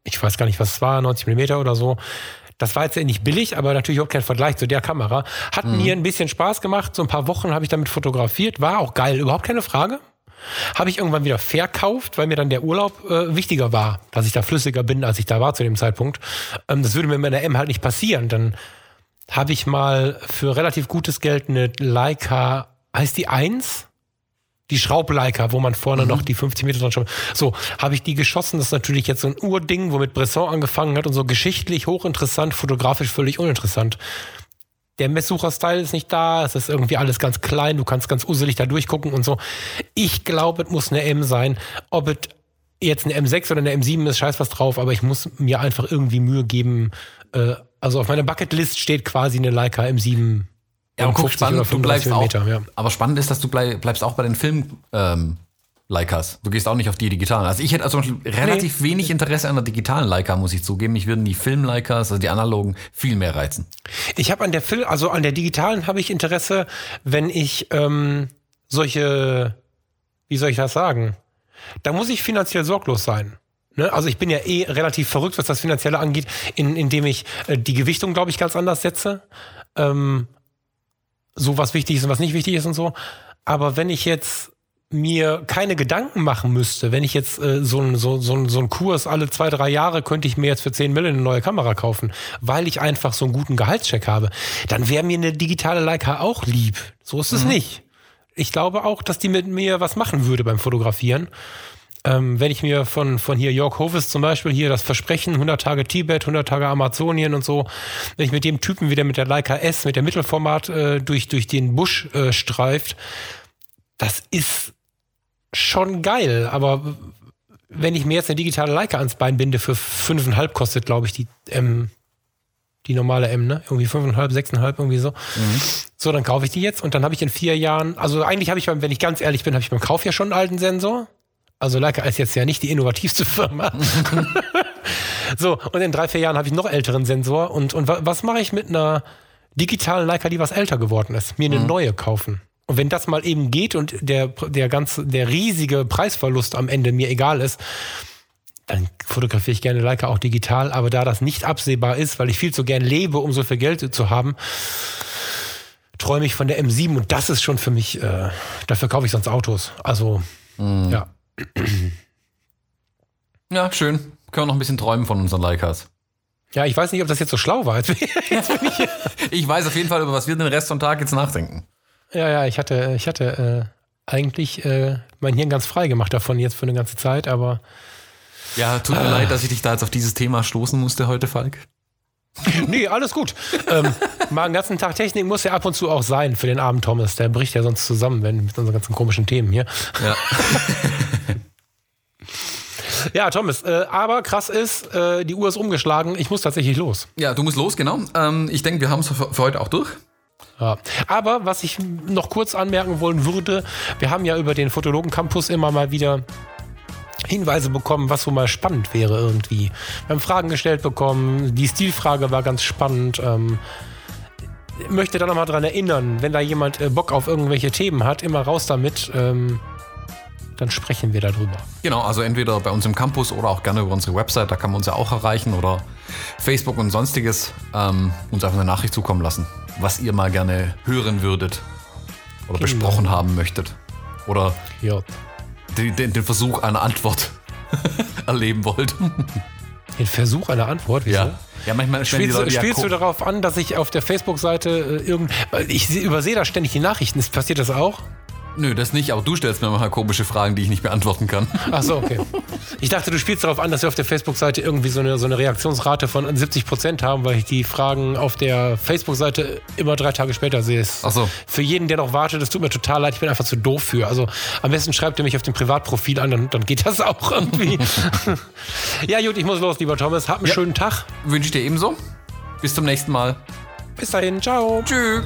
ich weiß gar nicht, was es war, 90 Millimeter oder so. Das war jetzt ja nicht billig, aber natürlich auch kein Vergleich zu der Kamera. Hat mhm. mir ein bisschen Spaß gemacht. So ein paar Wochen habe ich damit fotografiert. War auch geil, überhaupt keine Frage. Habe ich irgendwann wieder verkauft, weil mir dann der Urlaub äh, wichtiger war, dass ich da flüssiger bin, als ich da war zu dem Zeitpunkt. Ähm, das würde mir mit der M halt nicht passieren. Dann habe ich mal für relativ gutes Geld eine Leica, heißt die 1? Die Schraubleica, wo man vorne mhm. noch die 50 Meter dran schraubt. So, habe ich die geschossen. Das ist natürlich jetzt so ein Urding, womit Bresson angefangen hat und so geschichtlich hochinteressant, fotografisch völlig uninteressant der Messsucher-Style ist nicht da, es ist irgendwie alles ganz klein, du kannst ganz uselig da durchgucken und so. Ich glaube, es muss eine M sein. Ob es jetzt eine M6 oder eine M7 ist, scheiß was drauf, aber ich muss mir einfach irgendwie Mühe geben. Äh, also auf meiner Bucketlist steht quasi eine Leica M7. Ja, und guck, spannend, du bleibst auch, ja. aber spannend ist, dass du bleib, bleibst auch bei den Film, ähm, Leicas. Du gehst auch nicht auf die digitalen. Also ich hätte also relativ nee. wenig Interesse an der digitalen Leica, muss ich zugeben. Ich würden die Film-Leicas, also die analogen, viel mehr reizen. Ich habe an der Film, also an der digitalen habe ich Interesse, wenn ich ähm, solche, wie soll ich das sagen? Da muss ich finanziell sorglos sein. Ne? Also ich bin ja eh relativ verrückt, was das Finanzielle angeht, in, indem ich äh, die Gewichtung, glaube ich, ganz anders setze. Ähm, so was wichtig ist und was nicht wichtig ist und so. Aber wenn ich jetzt mir keine Gedanken machen müsste, wenn ich jetzt äh, so einen so, so, so ein Kurs alle zwei, drei Jahre könnte ich mir jetzt für 10 Millionen eine neue Kamera kaufen, weil ich einfach so einen guten Gehaltscheck habe, dann wäre mir eine digitale Leica auch lieb. So ist es mhm. nicht. Ich glaube auch, dass die mit mir was machen würde beim Fotografieren. Ähm, wenn ich mir von, von hier Jörg Hovis zum Beispiel hier das Versprechen 100 Tage Tibet, 100 Tage Amazonien und so, wenn ich mit dem Typen wieder mit der Leica S, mit der Mittelformat äh, durch, durch den Busch äh, streift, das ist schon geil, aber wenn ich mir jetzt eine digitale Leica ans Bein binde, für 5,5 kostet, glaube ich, die M, die normale M, ne? Irgendwie 5,5, 6,5, irgendwie so. Mhm. So, dann kaufe ich die jetzt und dann habe ich in vier Jahren, also eigentlich habe ich, beim, wenn ich ganz ehrlich bin, habe ich beim Kauf ja schon einen alten Sensor. Also Leica ist jetzt ja nicht die innovativste Firma. so, und in drei, vier Jahren habe ich noch älteren Sensor. Und, und was mache ich mit einer digitalen Leica, die was älter geworden ist? Mir eine mhm. neue kaufen. Und wenn das mal eben geht und der, der ganze, der riesige Preisverlust am Ende mir egal ist, dann fotografiere ich gerne Leica auch digital. Aber da das nicht absehbar ist, weil ich viel zu gern lebe, um so viel Geld zu haben, träume ich von der M7 und das ist schon für mich, äh, dafür kaufe ich sonst Autos. Also, mm. ja. Ja, schön. Können wir noch ein bisschen träumen von unseren Leicas. Ja, ich weiß nicht, ob das jetzt so schlau war. Jetzt, jetzt ich, ich weiß auf jeden Fall, über was wir den Rest vom Tag jetzt nachdenken. Ja, ja, ich hatte, ich hatte äh, eigentlich äh, mein Hirn ganz frei gemacht davon jetzt für eine ganze Zeit, aber. Ja, tut mir äh, leid, dass ich dich da jetzt auf dieses Thema stoßen musste heute, Falk. Nee, alles gut. ähm, mal einen ganzen Tag Technik muss ja ab und zu auch sein für den armen Thomas. Der bricht ja sonst zusammen, wenn mit unseren ganzen komischen Themen hier. Ja. ja, Thomas, äh, aber krass ist, äh, die Uhr ist umgeschlagen. Ich muss tatsächlich los. Ja, du musst los, genau. Ähm, ich denke, wir haben es für, für heute auch durch. Ja. Aber was ich noch kurz anmerken wollen würde, wir haben ja über den Fotologen Campus immer mal wieder Hinweise bekommen, was so mal spannend wäre irgendwie. Wir haben Fragen gestellt bekommen, die Stilfrage war ganz spannend. Ähm, möchte da nochmal dran erinnern, wenn da jemand äh, Bock auf irgendwelche Themen hat, immer raus damit. Ähm, dann sprechen wir darüber. Genau, also entweder bei uns im Campus oder auch gerne über unsere Website, da kann man uns ja auch erreichen oder Facebook und sonstiges ähm, uns einfach eine Nachricht zukommen lassen was ihr mal gerne hören würdet oder genau. besprochen haben möchtet. Oder ja. Den, den, Versuch einer Antwort erleben wollt. Den Versuch einer Antwort? Wieso? Ja. Ja, manchmal spielst, du, spielst du darauf an, dass ich auf der Facebook-Seite äh, irgend. Ich übersehe da ständig die Nachrichten. Passiert das auch? Nö, das nicht, aber du stellst mir mal komische Fragen, die ich nicht beantworten kann. Ach so, okay. Ich dachte, du spielst darauf an, dass wir auf der Facebook-Seite irgendwie so eine, so eine Reaktionsrate von 70 Prozent haben, weil ich die Fragen auf der Facebook-Seite immer drei Tage später sehe. Ach so. Für jeden, der noch wartet, das tut mir total leid, ich bin einfach zu doof für. Also am besten schreibt ihr mich auf dem Privatprofil an, dann, dann geht das auch irgendwie. ja, gut, ich muss los, lieber Thomas. Hab einen ja. schönen Tag. Wünsche ich dir ebenso. Bis zum nächsten Mal. Bis dahin, ciao. Tschüss.